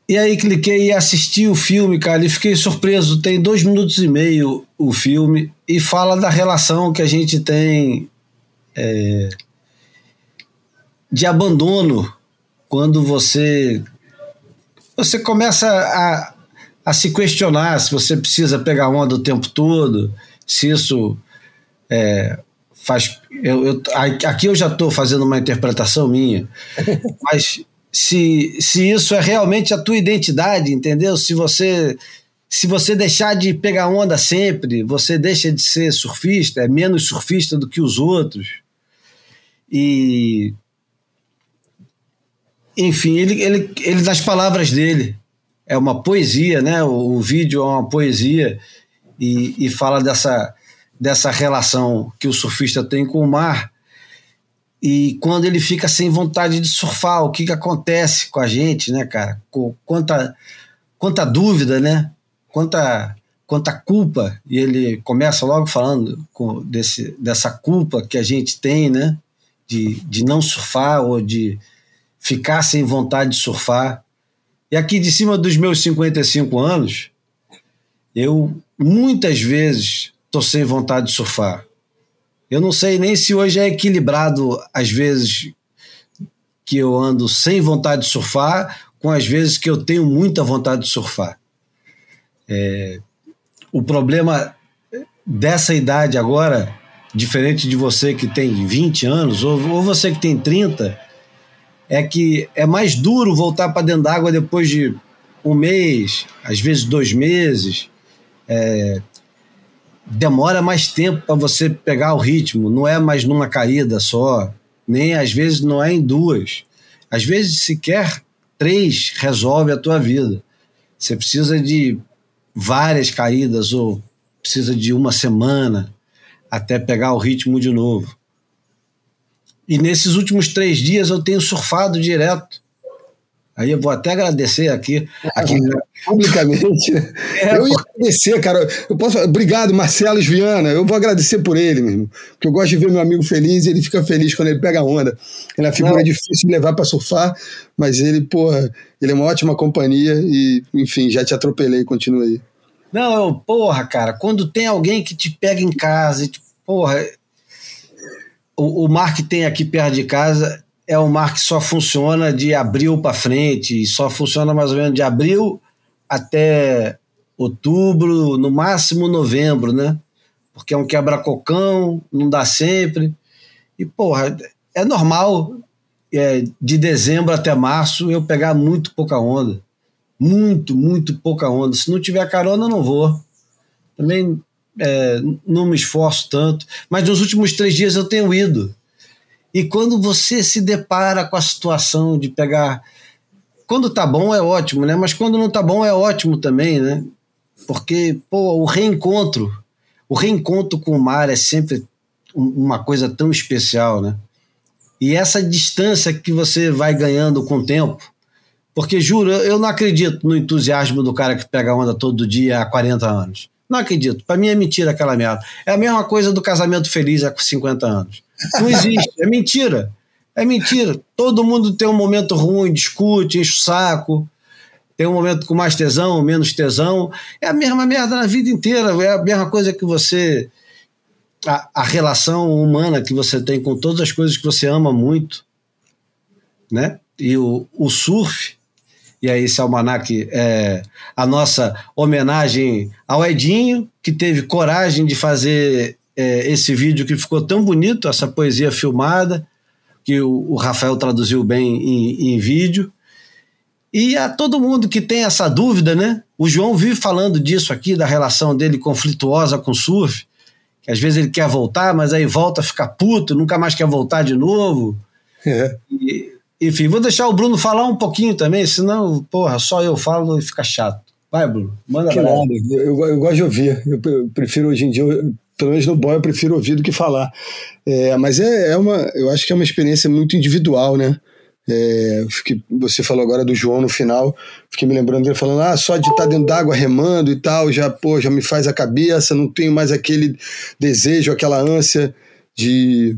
E aí cliquei e assisti o filme, cara, e fiquei surpreso. Tem dois minutos e meio o filme e fala da relação que a gente tem é, de abandono quando você você começa a, a se questionar se você precisa pegar onda o tempo todo, se isso é, faz. Eu, eu, aqui eu já estou fazendo uma interpretação minha, mas se, se isso é realmente a tua identidade, entendeu? Se você se você deixar de pegar onda sempre, você deixa de ser surfista, é menos surfista do que os outros. E enfim, ele, ele, ele nas palavras dele é uma poesia, né? O, o vídeo é uma poesia e, e fala dessa dessa relação que o surfista tem com o mar e quando ele fica sem vontade de surfar, o que, que acontece com a gente, né, cara? Quanta, quanta dúvida, né? Quanta, quanta culpa. E ele começa logo falando com, desse, dessa culpa que a gente tem, né? De, de não surfar ou de ficar sem vontade de surfar. E aqui de cima dos meus 55 anos, eu muitas vezes tô sem vontade de surfar eu não sei nem se hoje é equilibrado às vezes que eu ando sem vontade de surfar com as vezes que eu tenho muita vontade de surfar. É, o problema dessa idade agora, diferente de você que tem 20 anos, ou, ou você que tem 30, é que é mais duro voltar para dentro d'água depois de um mês, às vezes dois meses. É, demora mais tempo para você pegar o ritmo, não é mais numa caída só, nem às vezes não é em duas. Às vezes sequer três resolve a tua vida. Você precisa de várias caídas ou precisa de uma semana até pegar o ritmo de novo. E nesses últimos três dias eu tenho surfado direto. Aí eu vou até agradecer aqui. aqui publicamente. É, eu ia agradecer, cara. Eu posso, obrigado, Marcelo Viana. Eu vou agradecer por ele mesmo. Porque eu gosto de ver meu amigo feliz e ele fica feliz quando ele pega a onda. Ele é uma figura Não. difícil de levar para surfar, mas ele, porra, ele é uma ótima companhia e, enfim, já te atropelei, continua aí. Não, eu, porra, cara, quando tem alguém que te pega em casa, e, porra, o, o mar que tem aqui perto de casa é um mar que só funciona de abril para frente, só funciona mais ou menos de abril até outubro, no máximo novembro, né? Porque é um quebra-cocão, não dá sempre. E, porra, é normal é, de dezembro até março eu pegar muito pouca onda. Muito, muito pouca onda. Se não tiver carona, eu não vou. Também é, não me esforço tanto. Mas nos últimos três dias eu tenho ido. E quando você se depara com a situação de pegar. Quando tá bom é ótimo, né? Mas quando não tá bom é ótimo também, né? Porque, pô, o reencontro, o reencontro com o mar é sempre uma coisa tão especial, né? E essa distância que você vai ganhando com o tempo, porque juro, eu não acredito no entusiasmo do cara que pega onda todo dia há 40 anos. Não acredito. Para mim é mentira aquela merda. É a mesma coisa do casamento feliz há 50 anos. Não existe, é mentira. É mentira. Todo mundo tem um momento ruim, discute, enche o saco. Tem um momento com mais tesão, menos tesão. É a mesma merda na vida inteira. É a mesma coisa que você. A, a relação humana que você tem com todas as coisas que você ama muito. Né? E o, o surf, e aí esse almanac é a nossa homenagem ao Edinho, que teve coragem de fazer é, esse vídeo que ficou tão bonito, essa poesia filmada, que o, o Rafael traduziu bem em, em, vídeo. E a todo mundo que tem essa dúvida, né? O João vive falando disso aqui, da relação dele conflituosa com o surf, que às vezes ele quer voltar, mas aí volta a ficar puto, nunca mais quer voltar de novo. É. E, enfim, vou deixar o Bruno falar um pouquinho também, senão, porra, só eu falo e fica chato. Vai, Bruno, manda que nada. Eu, eu, gosto de ouvir. Eu, eu prefiro hoje em dia pelo menos no boy eu prefiro ouvir do que falar. É, mas é, é uma, eu acho que é uma experiência muito individual, né? É, fiquei, você falou agora do João no final, fiquei me lembrando dele falando: ah, só de estar dentro d'água remando e tal, já, pô, já me faz a cabeça, não tenho mais aquele desejo, aquela ânsia de,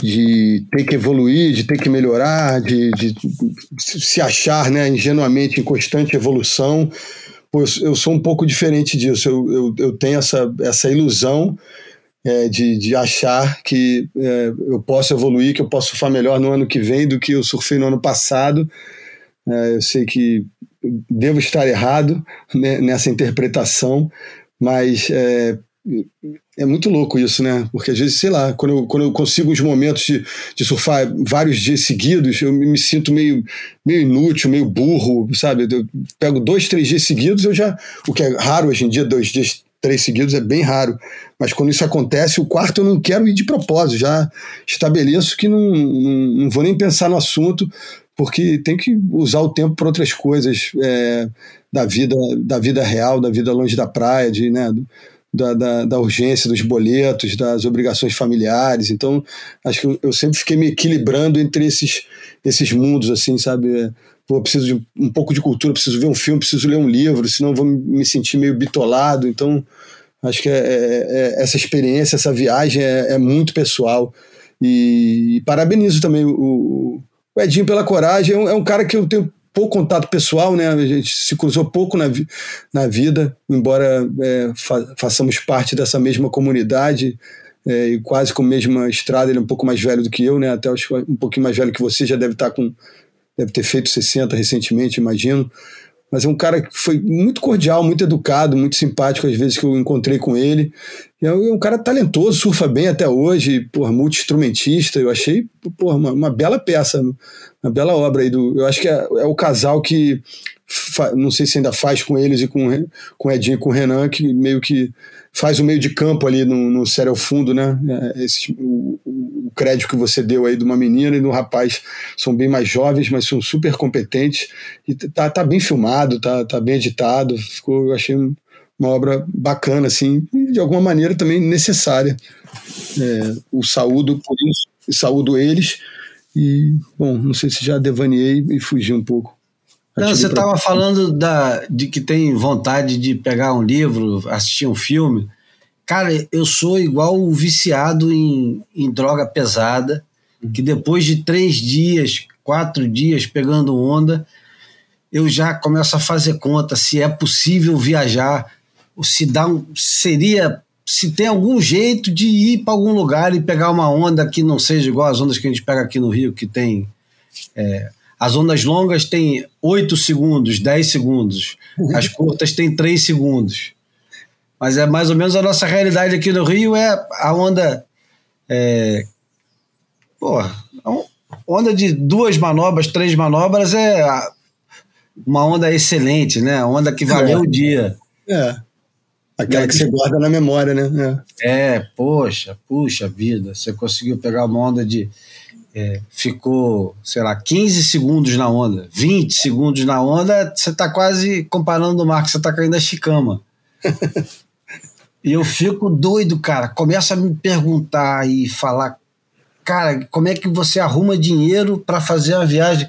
de ter que evoluir, de ter que melhorar, de, de se achar né, ingenuamente em constante evolução. Eu sou um pouco diferente disso, eu, eu, eu tenho essa, essa ilusão é, de, de achar que é, eu posso evoluir, que eu posso surfar melhor no ano que vem do que eu surfei no ano passado. É, eu sei que devo estar errado né, nessa interpretação, mas é, muito louco isso, né? Porque às vezes, sei lá, quando eu, quando eu consigo uns momentos de, de surfar vários dias seguidos, eu me, me sinto meio, meio inútil, meio burro, sabe? Eu pego dois, três dias seguidos, eu já. O que é raro hoje em dia, dois dias, três seguidos é bem raro. Mas quando isso acontece, o quarto eu não quero ir de propósito, já estabeleço que não, não, não vou nem pensar no assunto, porque tem que usar o tempo para outras coisas é, da vida da vida real, da vida longe da praia, de, né, da, da, da, urgência dos boletos, das obrigações familiares. Então, acho que eu, sempre fiquei me equilibrando entre esses, esses mundos, assim, sabe? Pô, preciso de um pouco de cultura, preciso ver um filme, preciso ler um livro, senão vou me sentir meio bitolado. Então, acho que é, é, é, essa experiência, essa viagem é, é muito pessoal. E, e, parabenizo também o, o Edinho pela coragem. É um, é um cara que eu tenho pouco contato pessoal, né? A gente se cruzou pouco na, na vida, embora é, fa façamos parte dessa mesma comunidade é, e quase com a mesma estrada. Ele é um pouco mais velho do que eu, né? Até um pouquinho mais velho que você, já deve estar com. deve ter feito 60 recentemente, imagino. Mas é um cara que foi muito cordial, muito educado, muito simpático às vezes que eu encontrei com ele. E é um cara talentoso, surfa bem até hoje, multi-instrumentista. Eu achei porra, uma, uma bela peça uma bela obra aí do. Eu acho que é, é o casal que não sei se ainda faz com eles e com, com o Edinho e com o Renan, que meio que faz o meio de campo ali no, no sério fundo, né? É, o, crédito que você deu aí de uma menina e do rapaz são bem mais jovens, mas são super competentes e tá, tá bem filmado, tá, tá bem editado, ficou, eu achei uma obra bacana, assim, e de alguma maneira também necessária. É, o saúdo por isso, saúdo eles e, bom, não sei se já devaneei e fugi um pouco. Não, você estava falando da, de que tem vontade de pegar um livro, assistir um filme. Cara, eu sou igual o viciado em, em droga pesada, que depois de três dias, quatro dias pegando onda, eu já começo a fazer conta se é possível viajar, se dá um, seria se tem algum jeito de ir para algum lugar e pegar uma onda que não seja igual às ondas que a gente pega aqui no Rio, que tem. É, as ondas longas têm 8 segundos, 10 segundos. As curtas têm 3 segundos. Mas é mais ou menos a nossa realidade aqui no Rio é a onda. É, porra, onda de duas manobras, três manobras é uma onda excelente, né? Onda que valeu é. o dia. É. Aquela que você guarda na memória, né? É. é, poxa, puxa vida, você conseguiu pegar uma onda de. É, ficou, sei lá, 15 segundos na onda, 20 segundos na onda, você está quase comparando o mar que você está caindo a chicama. e eu fico doido, cara. Começa a me perguntar e falar, cara, como é que você arruma dinheiro para fazer uma viagem?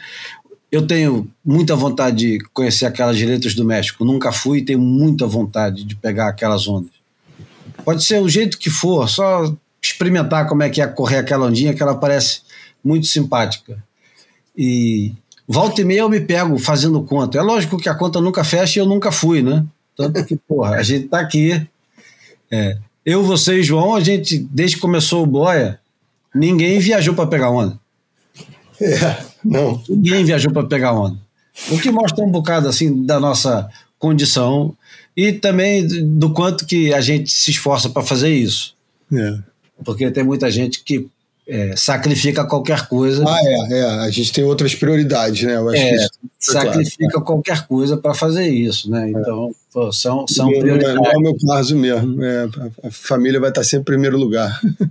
Eu tenho muita vontade de conhecer aquelas direitas do México. Nunca fui e tenho muita vontade de pegar aquelas ondas. Pode ser o jeito que for, só experimentar como é que é correr aquela ondinha, que ela parece muito simpática. E volta e meia eu me pego fazendo conta. É lógico que a conta nunca fecha e eu nunca fui, né? Tanto que, porra, a gente tá aqui. É, eu, você e João, a gente, desde que começou o Boia, ninguém viajou para pegar onda. É. Não. Ninguém viajou para pegar onda. O que mostra um bocado assim da nossa condição e também do quanto que a gente se esforça para fazer isso. É. Porque tem muita gente que é, sacrifica qualquer coisa. Ah, é, é, A gente tem outras prioridades, né? Eu acho é, que isso sacrifica claro. qualquer coisa para fazer isso, né? Então, pô, são, são prioridades. Não é o meu caso mesmo. É, a família vai estar sempre em primeiro lugar.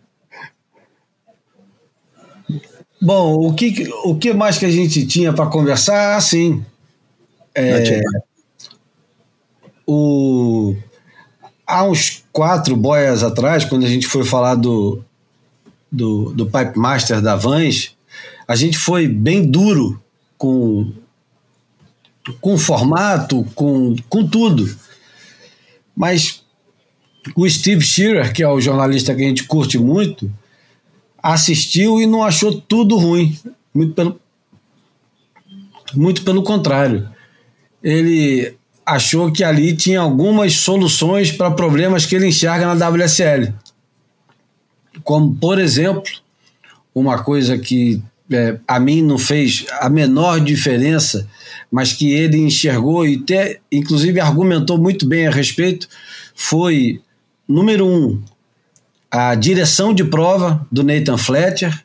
Bom, o que, o que mais que a gente tinha para conversar? Assim, é, o, há uns quatro boias atrás, quando a gente foi falar do, do, do Pipe Master da Vans, a gente foi bem duro com, com formato, com, com tudo. Mas o Steve Shearer, que é o jornalista que a gente curte muito, assistiu e não achou tudo ruim. Muito pelo, muito pelo contrário. Ele achou que ali tinha algumas soluções para problemas que ele enxerga na WSL. Como, por exemplo, uma coisa que é, a mim não fez a menor diferença, mas que ele enxergou e até, inclusive, argumentou muito bem a respeito, foi, número um, a direção de prova do Nathan Fletcher,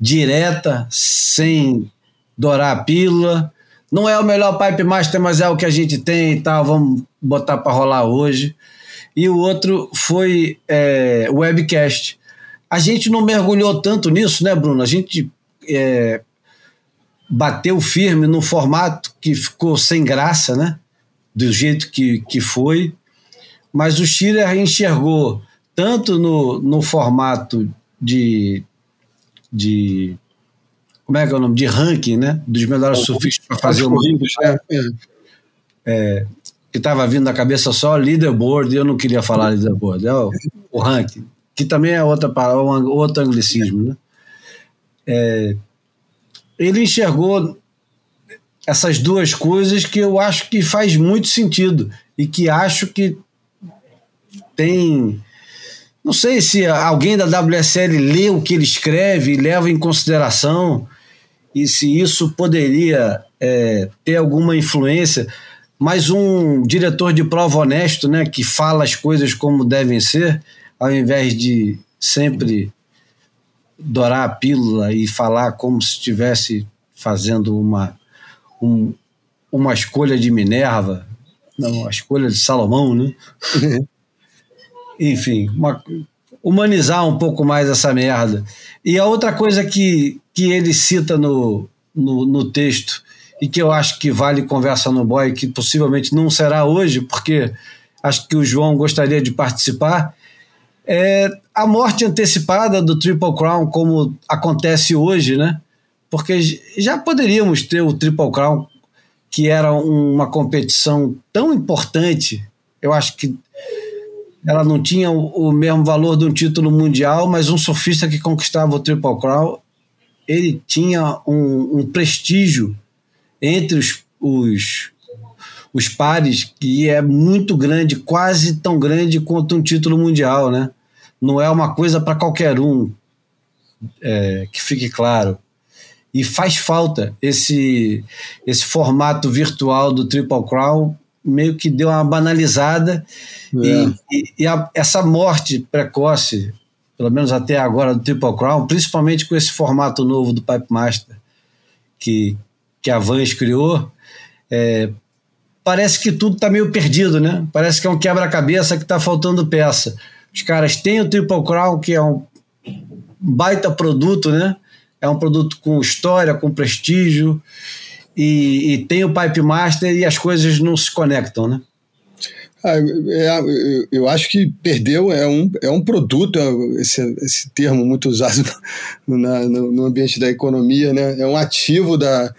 direta, sem dourar a pílula. Não é o melhor Pipe Master, mas é o que a gente tem e tal, vamos botar para rolar hoje. E o outro foi é, webcast. A gente não mergulhou tanto nisso, né, Bruno? A gente é, bateu firme no formato que ficou sem graça, né? Do jeito que, que foi. Mas o Schiller enxergou tanto no, no formato de, de. Como é que é o nome? De ranking, né? Dos melhores surfistas para fazer uma. É, é. é, que estava vindo na cabeça só leaderboard, e eu não queria falar leaderboard, é o, o ranking, que também é outra palavra, outro anglicismo, né? É, ele enxergou essas duas coisas que eu acho que faz muito sentido e que acho que tem não sei se alguém da WSL lê o que ele escreve e leva em consideração e se isso poderia é, ter alguma influência, mas um diretor de prova honesto, né, que fala as coisas como devem ser, ao invés de sempre dourar a pílula e falar como se estivesse fazendo uma, um, uma escolha de Minerva, não, a escolha de Salomão, né? enfim, uma, humanizar um pouco mais essa merda. E a outra coisa que, que ele cita no, no, no texto e que eu acho que vale conversa no boy, que possivelmente não será hoje, porque acho que o João gostaria de participar, é a morte antecipada do Triple Crown, como acontece hoje, né? Porque já poderíamos ter o Triple Crown, que era uma competição tão importante, eu acho que ela não tinha o, mesmo valor de um título mundial, mas um surfista que conquistava o Triple Crown, ele tinha um, um prestígio entre os, os, os pares que é muito grande, quase tão grande quanto um título mundial, né? Não é uma coisa para qualquer um, é, que fique claro. E faz falta esse, esse formato virtual do Triple Crown meio que deu uma banalizada é. e, e, e a, essa morte precoce, pelo menos até agora, do Triple Crown, principalmente com esse formato novo do Pipe Master que, que a Vans criou, é, parece que tudo está meio perdido, né? Parece que é um quebra-cabeça que está faltando peça. Os caras têm o Triple Crown, que é um baita produto, né? É um produto com história, com prestígio, e, e tem o Pipe Master e as coisas não se conectam, né? Ah, é, eu acho que perdeu é um, é um produto, é esse, esse termo muito usado na, no, no, ambiente da economia, né? é um ativo da,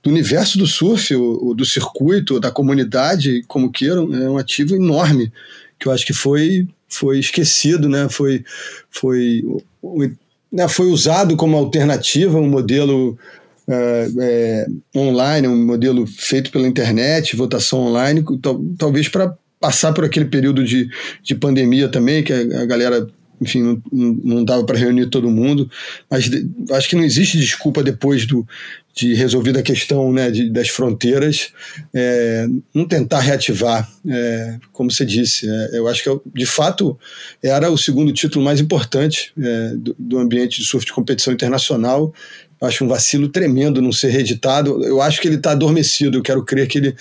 do universo do surf, o, do circuito, da comunidade, como queiram, é um ativo enorme, que eu acho que foi, foi esquecido, né? foi, foi, né? foi usado como alternativa, um modelo é, é, online, um modelo feito pela internet, votação online, talvez para passar por aquele período de, de pandemia também, que a, a galera enfim, não, não dava para reunir todo mundo, mas acho que não existe desculpa depois do, de resolvida a questão né, de, das fronteiras, é, não tentar reativar, é, como você disse. É, eu acho que, de fato, era o segundo título mais importante é, do, do ambiente de surf de competição internacional acho um vacilo tremendo não ser reeditado. Eu acho que ele está adormecido. Eu quero crer que ele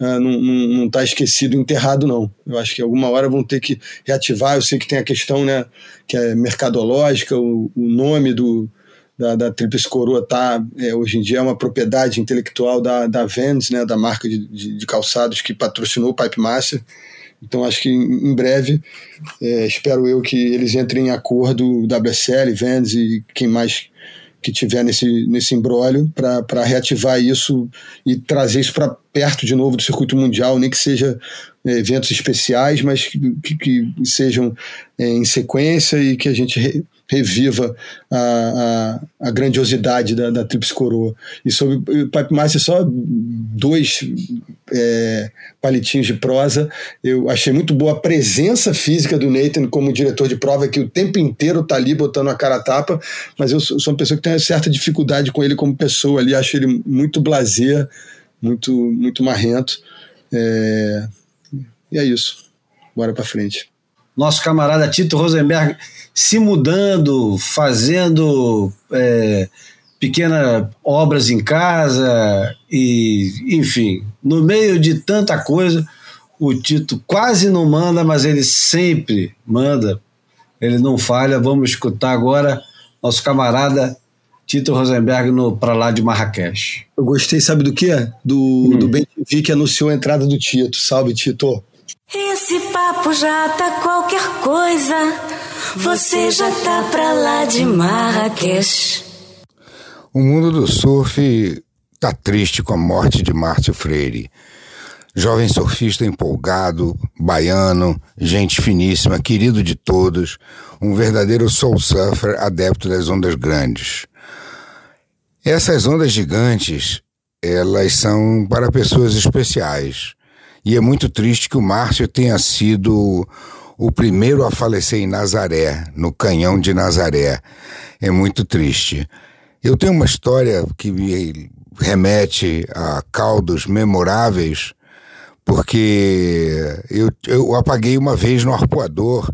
uh, não está esquecido, enterrado, não. Eu acho que alguma hora vão ter que reativar. Eu sei que tem a questão né, que é mercadológica, o, o nome do, da, da Tríplice Coroa tá, é, hoje em dia é uma propriedade intelectual da, da Vans, né, da marca de, de, de calçados que patrocinou o Pipe Master. Então acho que em breve, é, espero eu que eles entrem em acordo, WSL, Vans e quem mais que tiver nesse, nesse embrólio para reativar isso e trazer isso para perto de novo do circuito mundial, nem que seja é, eventos especiais, mas que, que, que sejam é, em sequência e que a gente re, reviva a, a, a, grandiosidade da, da Tríplice Coroa. E sobre o Pipe só dois é, palitinhos de prosa. Eu achei muito boa a presença física do Nathan como diretor de prova, que o tempo inteiro tá ali botando a cara a tapa, mas eu sou uma pessoa que tem uma certa dificuldade com ele como pessoa ali, acho ele muito blazer, muito, muito marrento. É... E é isso. Bora para frente. Nosso camarada Tito Rosenberg se mudando, fazendo é, pequenas obras em casa e, enfim, no meio de tanta coisa, o Tito quase não manda, mas ele sempre manda. Ele não falha. Vamos escutar agora nosso camarada Tito Rosenberg no Pra Lá de Marrakech. Eu gostei, sabe do quê? Do, hum. do Ben que anunciou a entrada do Tito. Salve, Tito. Esse papo já tá qualquer coisa. Você já tá pra lá de Marrakech. O mundo do surf tá triste com a morte de Márcio Freire. Jovem surfista empolgado, baiano, gente finíssima, querido de todos, um verdadeiro soul surfer adepto das ondas grandes. Essas ondas gigantes, elas são para pessoas especiais. E é muito triste que o Márcio tenha sido o primeiro a falecer em Nazaré, no canhão de Nazaré. É muito triste. Eu tenho uma história que me remete a caldos memoráveis, porque eu, eu apaguei uma vez no arpoador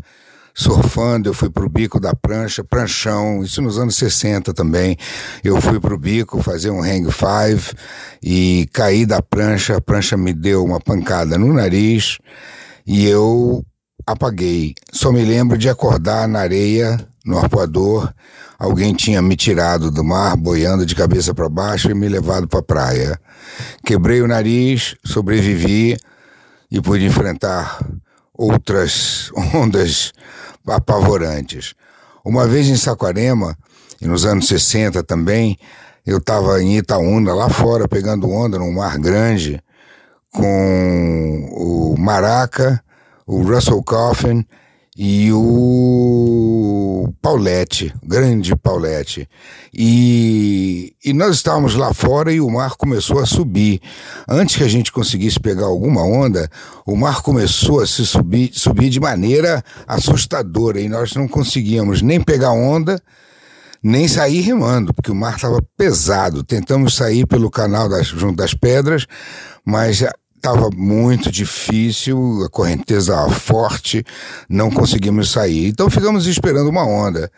surfando, eu fui pro bico da prancha, pranchão, isso nos anos 60 também. Eu fui pro bico fazer um hang five e caí da prancha, a prancha me deu uma pancada no nariz e eu apaguei. Só me lembro de acordar na areia, no arpoador, alguém tinha me tirado do mar, boiando de cabeça para baixo e me levado para a praia. Quebrei o nariz, sobrevivi e pude enfrentar outras ondas apavorantes. Uma vez em Saquarema, e nos anos 60 também, eu estava em Itaúna, lá fora, pegando onda num mar grande, com o Maraca, o Russell Coffin e o Paulette, grande Paulette. E, e nós estávamos lá fora e o mar começou a subir. Antes que a gente conseguisse pegar alguma onda, o mar começou a se subir, subir de maneira assustadora e nós não conseguíamos nem pegar onda, nem sair remando, porque o mar estava pesado. Tentamos sair pelo canal das, junto das pedras, mas estava muito difícil, a correnteza forte, não conseguimos sair. Então ficamos esperando uma onda.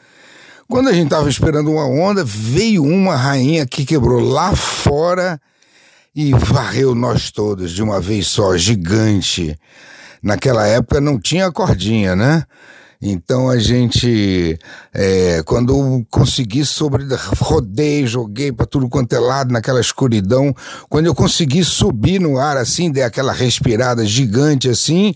Quando a gente estava esperando uma onda, veio uma rainha que quebrou lá fora e varreu nós todos de uma vez só, gigante. Naquela época não tinha cordinha, né? Então a gente, é, quando eu consegui sobre, rodei, joguei para tudo quanto é lado naquela escuridão. Quando eu consegui subir no ar assim, dei aquela respirada gigante assim,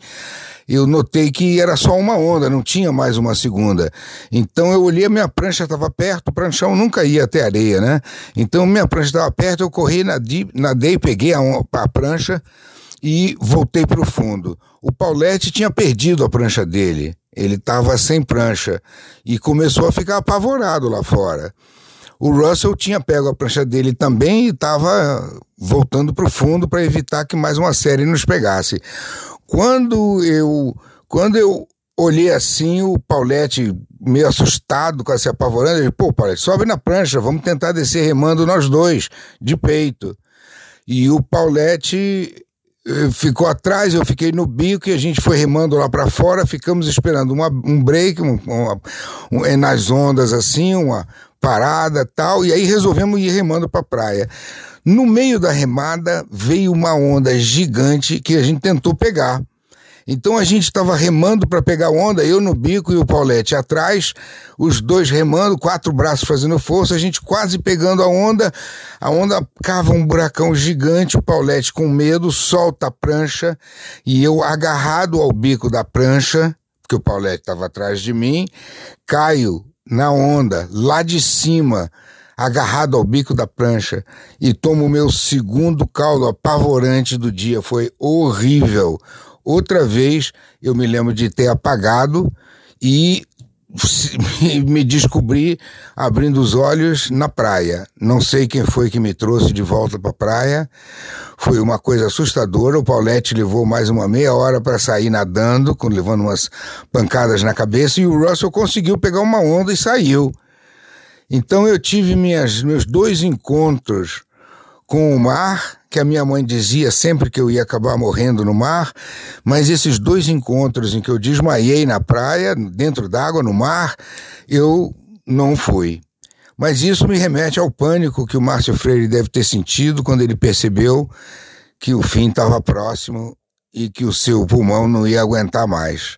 eu notei que era só uma onda, não tinha mais uma segunda. Então eu olhei, a minha prancha estava perto, o pranchão nunca ia até areia, né? Então minha prancha estava perto, eu corri, nadei, nadei peguei a, a prancha e voltei para o fundo. O Paulette tinha perdido a prancha dele. Ele estava sem prancha e começou a ficar apavorado lá fora. O Russell tinha pego a prancha dele também e estava voltando para o fundo para evitar que mais uma série nos pegasse. Quando eu, quando eu olhei assim, o Paulette meio assustado, quase se apavorando, ele, pô, Paulette, sobe na prancha, vamos tentar descer remando nós dois, de peito. E o Paulette ficou atrás, eu fiquei no bico e a gente foi remando lá para fora, ficamos esperando uma, um break, um, uma, um, é nas ondas assim, uma parada tal, e aí resolvemos ir remando para praia. No meio da remada veio uma onda gigante que a gente tentou pegar. Então a gente estava remando para pegar onda, eu no bico e o Paulette atrás, os dois remando, quatro braços fazendo força, a gente quase pegando a onda. A onda cava um buracão gigante, o Paulette com medo solta a prancha e eu agarrado ao bico da prancha, porque o Paulette estava atrás de mim, caio na onda, lá de cima agarrado ao bico da prancha e tomo o meu segundo caldo apavorante do dia. Foi horrível. Outra vez eu me lembro de ter apagado e me descobri abrindo os olhos na praia. Não sei quem foi que me trouxe de volta para a praia. Foi uma coisa assustadora. O Paulette levou mais uma meia hora para sair nadando, levando umas pancadas na cabeça, e o Russell conseguiu pegar uma onda e saiu. Então eu tive minhas, meus dois encontros com o mar, que a minha mãe dizia sempre que eu ia acabar morrendo no mar, mas esses dois encontros em que eu desmaiei na praia, dentro d'água, no mar, eu não fui. Mas isso me remete ao pânico que o Márcio Freire deve ter sentido quando ele percebeu que o fim estava próximo e que o seu pulmão não ia aguentar mais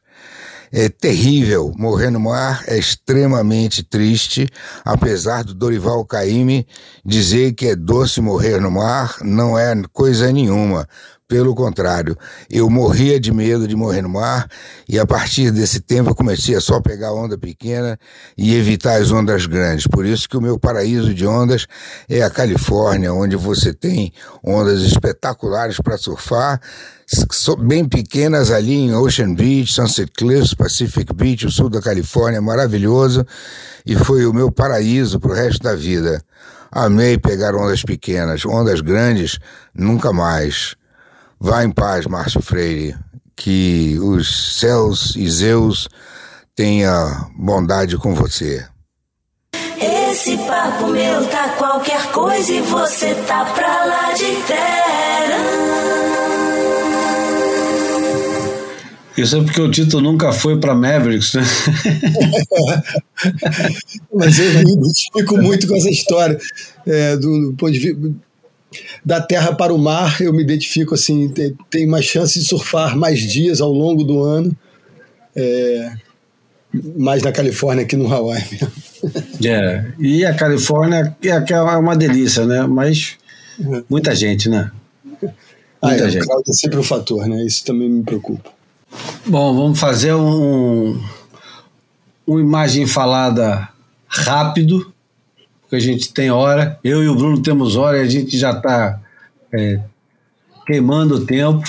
é terrível. Morrer no mar é extremamente triste, apesar do Dorival Caymmi dizer que é doce morrer no mar, não é coisa nenhuma. Pelo contrário, eu morria de medo de morrer no mar e a partir desse tempo eu comecei a só pegar onda pequena e evitar as ondas grandes. Por isso que o meu paraíso de ondas é a Califórnia, onde você tem ondas espetaculares para surfar, bem pequenas ali em Ocean Beach, Sunset Cliffs, Pacific Beach, o sul da Califórnia, maravilhoso, e foi o meu paraíso para o resto da vida. Amei pegar ondas pequenas, ondas grandes, nunca mais. Vá em paz, Márcio Freire, que os céus e Zeus tenha bondade com você. Esse papo meu tá qualquer coisa e você tá pra lá de terra. Isso é porque o Tito nunca foi para Mavericks, né? Mas eu me identifico muito com essa história é, do, do ponto de vista da terra para o mar, eu me identifico assim, tem, tem mais chance de surfar mais dias ao longo do ano, é, mais na Califórnia que no Hawaii. É, e a Califórnia é, é uma delícia, né? Mas muita gente, né? Ah, muita ah, é, gente. É sempre um fator, né? Isso também me preocupa. Bom, vamos fazer um, uma imagem falada rápido porque a gente tem hora. Eu e o Bruno temos hora e a gente já está é, queimando o tempo,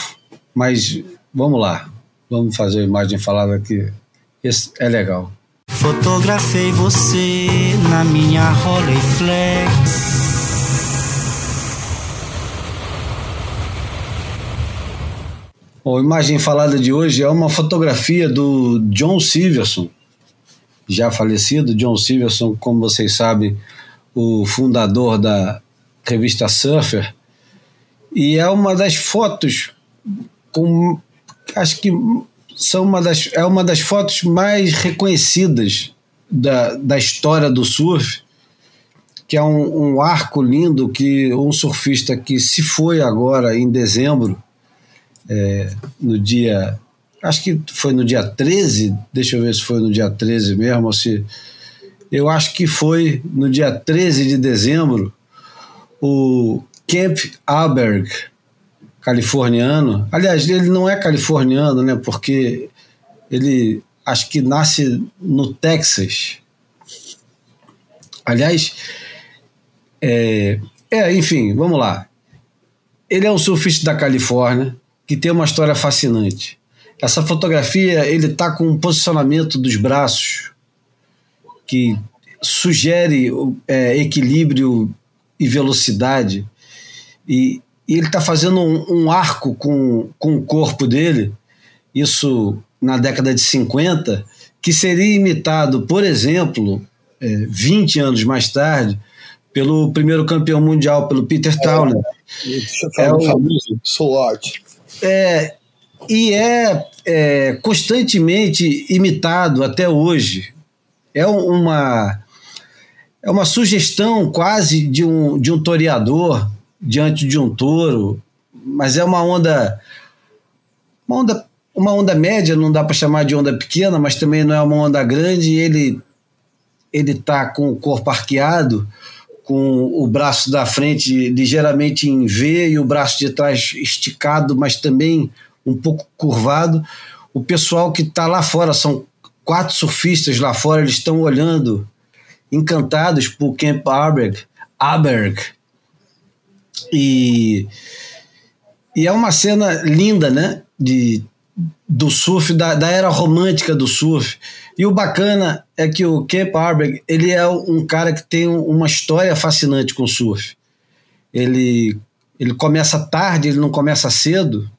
mas vamos lá. Vamos fazer a imagem falada aqui. Esse é legal. Fotografei você na minha Rolleiflex. Bom, a imagem falada de hoje é uma fotografia do John Silverson, já falecido. John Silverson, como vocês sabem, o fundador da revista Surfer, e é uma das fotos com acho que são uma das, é uma das fotos mais reconhecidas da, da história do surf, que é um, um arco lindo que um surfista que se foi agora em dezembro, é, no dia. Acho que foi no dia 13, deixa eu ver se foi no dia 13 mesmo, ou se eu acho que foi no dia 13 de dezembro, o Camp Alberg, californiano. Aliás, ele não é californiano, né? Porque ele acho que nasce no Texas. Aliás, é, é, enfim, vamos lá. Ele é um surfista da Califórnia que tem uma história fascinante. Essa fotografia ele tá com um posicionamento dos braços que sugere é, equilíbrio e velocidade, e, e ele está fazendo um, um, arco com, com o corpo dele, isso na década de 50, que seria imitado, por exemplo, é, 20 anos mais pelo primeiro campeão mundial, pelo Peter Townley. É, é o famoso Soul Art. É, e é, é constantemente imitado até hoje é uma é uma sugestão quase de um, de um toreador diante de um touro, mas é uma onda uma onda uma onda média, não dá para chamar de onda pequena, mas também não é uma onda grande, ele ele tá com o corpo arqueado, com o braço da frente ligeiramente em V e o braço de trás esticado, mas também um pouco curvado. O pessoal que está lá fora são quatro surfistas lá fora, eles estão olhando encantados por Camp Arberg, Aberg. E, e é uma cena linda, né? De, do surf, da, da era romântica do surf. E o bacana é que o Camp Arberg, ele é um cara que tem uma história fascinante com o surf. Ele, ele começa tarde, ele não começa cedo.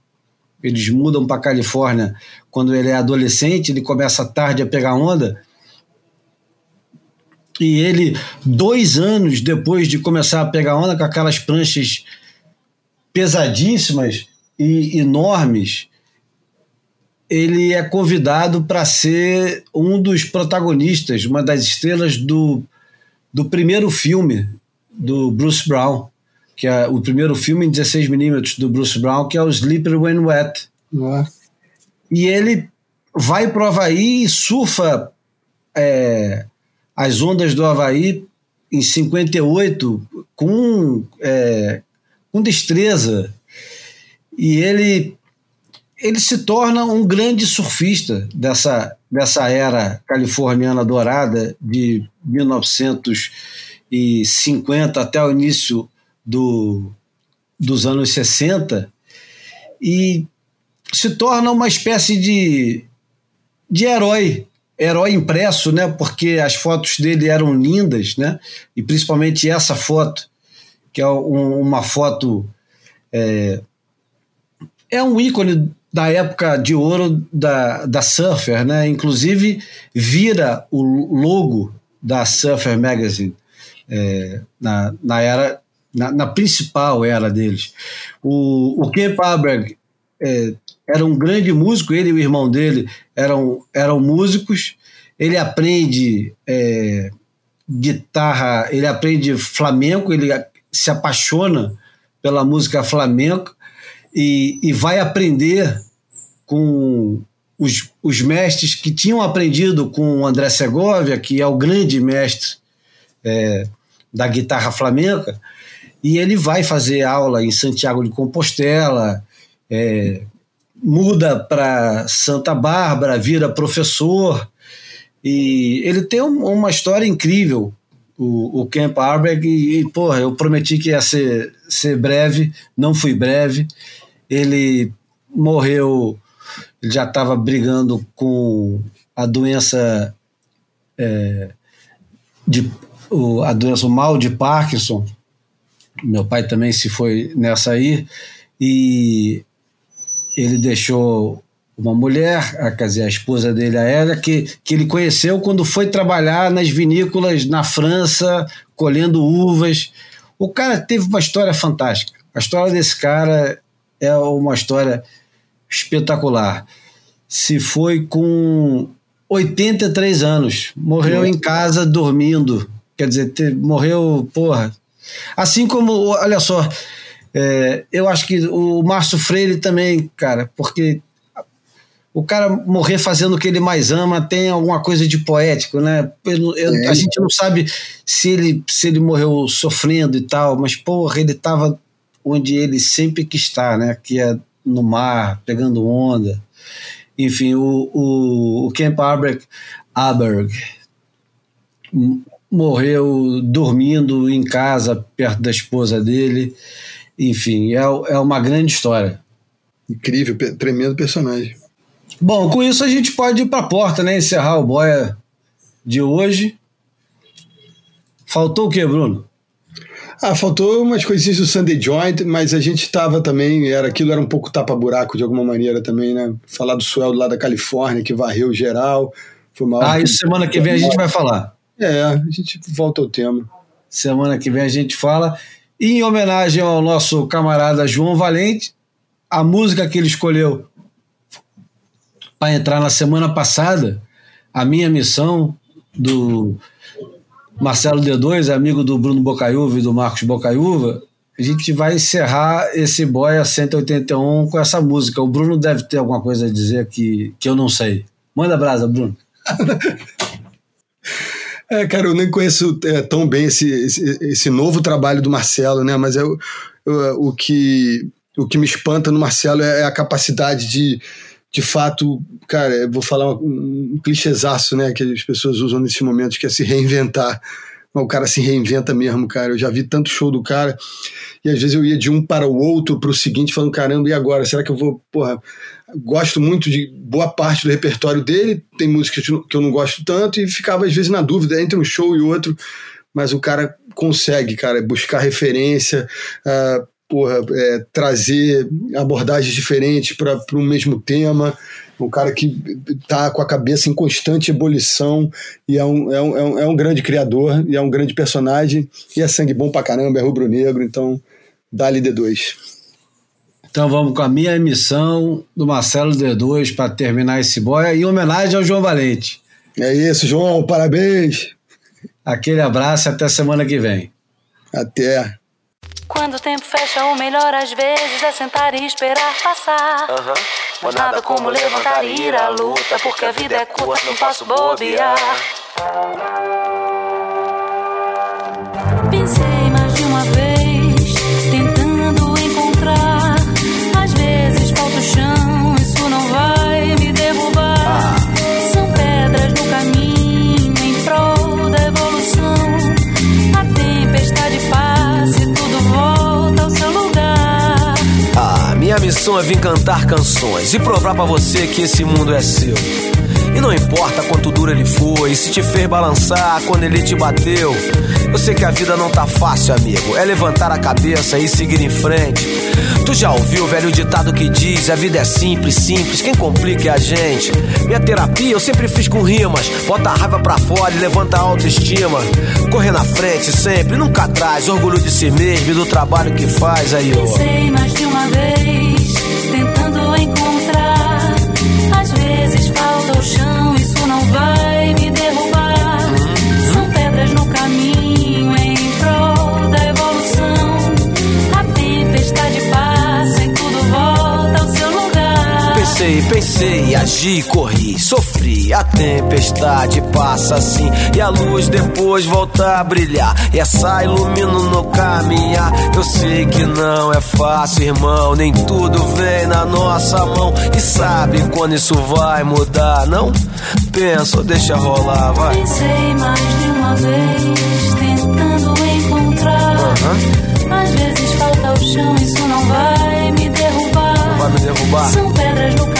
Eles mudam para Califórnia quando ele é adolescente, ele começa tarde a pegar onda. E ele, dois anos depois de começar a pegar onda com aquelas pranchas pesadíssimas e enormes, ele é convidado para ser um dos protagonistas, uma das estrelas do, do primeiro filme do Bruce Brown, que é o primeiro filme em 16mm do Bruce Brown, que é o Sleeper When Wet. E ele vai para o Havaí e surfa é, as ondas do Havaí em 58 com, é, com destreza. E ele ele se torna um grande surfista dessa, dessa era californiana dourada de 1950 até o início do, dos anos 60 e se torna uma espécie de, de herói, herói impresso, né? Porque as fotos dele eram lindas, né? E principalmente essa foto, que é um, uma foto é, é um ícone da época de ouro da, da Surfer, né? Inclusive vira o logo da Surfer Magazine é, na, na era na, na, principal era deles. O, o Kemp Aberg é, era um grande músico, ele e o irmão dele eram, eram músicos. Ele aprende é, guitarra, ele aprende flamenco, ele se apaixona pela música flamenco e, e vai aprender com os, os mestres que tinham aprendido com o André Segovia, que é o grande mestre é, da guitarra flamenca, e ele vai fazer aula em Santiago de Compostela, é, muda para Santa Bárbara, vira professor, e ele tem um, uma história incrível, o, o Camp Arberg, e, e, porra, eu prometi que ia ser, ser breve, não fui breve, ele morreu, ele já estava brigando com a doença é, de o, a doença mal de Parkinson. Meu pai também se foi nessa aí. E ele deixou uma mulher, a, quer dizer, a esposa dele, a Hélia, que, que ele conheceu quando foi trabalhar nas vinícolas na França, colhendo uvas. O cara teve uma história fantástica. A história desse cara é uma história espetacular. Se foi com 83 anos, morreu em casa dormindo. Quer dizer, te, morreu, porra. Assim como, olha só, é, eu acho que o Márcio Freire também, cara, porque o cara morrer fazendo o que ele mais ama tem alguma coisa de poético, né? Eu, eu, é. A gente não sabe se ele, se ele morreu sofrendo e tal, mas, porra, ele estava onde ele sempre quis estar, né? Que é no mar, pegando onda. Enfim, o, o, o Camp Aberg, Aberg morreu dormindo em casa, perto da esposa dele. Enfim, é, é uma grande história. Incrível, tremendo personagem. Bom, com isso a gente pode ir para a porta, né? Encerrar o boia de hoje. Faltou o que, Bruno? Ah, faltou umas coisinhas do Sunday Joint, mas a gente estava também, era aquilo era um pouco tapa-buraco de alguma maneira também, né? Falar do Suel lá da Califórnia, que varreu geral. Foi uma ah, isso semana que vem a gente vai falar. É, a gente volta ao tema. Semana que vem a gente fala. Em homenagem ao nosso camarada João Valente, a música que ele escolheu para entrar na semana passada, a minha missão do Marcelo D2, amigo do Bruno Bocaiúva e do Marcos Bocaiúva, a gente vai encerrar esse Boia 181 com essa música. O Bruno deve ter alguma coisa a dizer que, que eu não sei. Manda brasa, Bruno. É, cara, eu nem conheço é, tão bem esse, esse, esse, novo trabalho do Marcelo, né? Mas é o, o, que, o que me espanta no Marcelo é a capacidade de, de fato, cara, vou falar um, um clichêzaço, né, que as pessoas usam nesses momentos, que é se reinventar. O cara se reinventa mesmo, cara. Eu já vi tanto show do cara, e às vezes eu ia de um para o outro, para o seguinte, falando, caramba, e agora? Será que eu vou, porra, gosto muito de boa parte do repertório dele, tem músicas que eu não gosto tanto, e ficava às vezes na dúvida entre um show e outro, mas o cara consegue, cara, buscar referência, uh, porra, é, trazer abordagens diferentes para o mesmo tema. Um cara que tá com a cabeça em constante ebulição e é um, é, um, é, um, é um grande criador e é um grande personagem e é sangue bom pra caramba, é rubro-negro, então dá-lhe D2. Então vamos com a minha emissão do Marcelo D2 para terminar esse boia em homenagem ao João Valente. É isso, João, parabéns! Aquele abraço e até semana que vem. Até. Quando o tempo fecha, o melhor às vezes é sentar e esperar passar. Aham. Mas nada como levantar e ir à luta, porque a vida é curta, não posso bobear. Missão é vir cantar canções e provar pra você que esse mundo é seu. E não importa quanto duro ele foi, se te fez balançar quando ele te bateu. Eu sei que a vida não tá fácil, amigo. É levantar a cabeça e seguir em frente. Tu já ouviu o velho ditado que diz: a vida é simples, simples, quem complica é a gente. Minha terapia eu sempre fiz com rimas. Bota a raiva pra fora e levanta a autoestima. Correr na frente sempre, nunca atrás. Orgulho de si mesmo e do trabalho que faz aí, ó. Pensei mais de uma vez, tentando encontrar. Pensei, pensei, agi, corri, sofri. A tempestade passa assim e a luz depois volta a brilhar. E essa ilumino no caminhar. Eu sei que não é fácil, irmão. Nem tudo vem na nossa mão. E sabe quando isso vai mudar? Não pensa, deixa rolar, vai. Pensei mais de uma vez, tentando encontrar. Às vezes falta o chão, isso não vai me derrubar. Vai me derrubar. São pedras no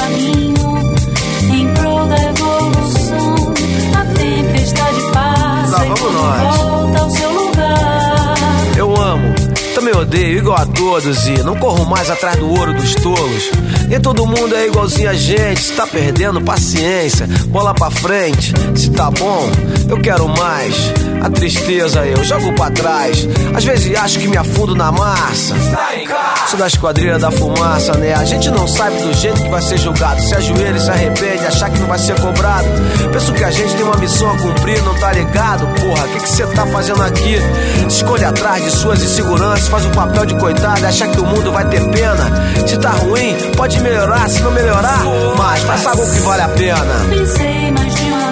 também odeio, igual a todos, e não corro mais atrás do ouro dos tolos. Nem todo mundo é igualzinho a gente, se tá perdendo paciência, bola pra frente, se tá bom, eu quero mais. A tristeza eu jogo pra trás, às vezes acho que me afundo na massa. Sou da esquadrilha da fumaça, né? A gente não sabe do jeito que vai ser julgado. Se ajoelha e se arrepende, achar que não vai ser cobrado. Penso que a gente tem uma missão a cumprir, não tá ligado? Porra, o que você tá fazendo aqui? Escolhe atrás de suas inseguranças, faz o papel de coitado, acha que o mundo vai ter pena. Se tá ruim, pode melhorar, se não melhorar, mas faça algo que vale a pena. Pensei mais de uma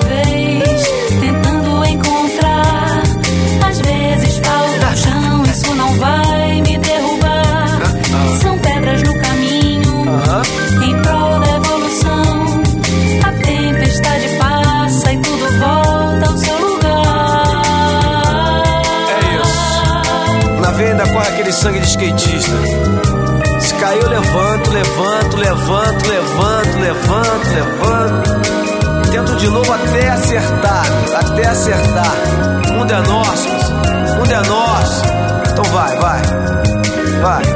aquele sangue de skatista. Se cair, eu levanto, levanto, levanto, levanto, levanto, levanto. Tento de novo até acertar, até acertar. O mundo é nosso, o mundo é nosso. Então vai, vai, vai.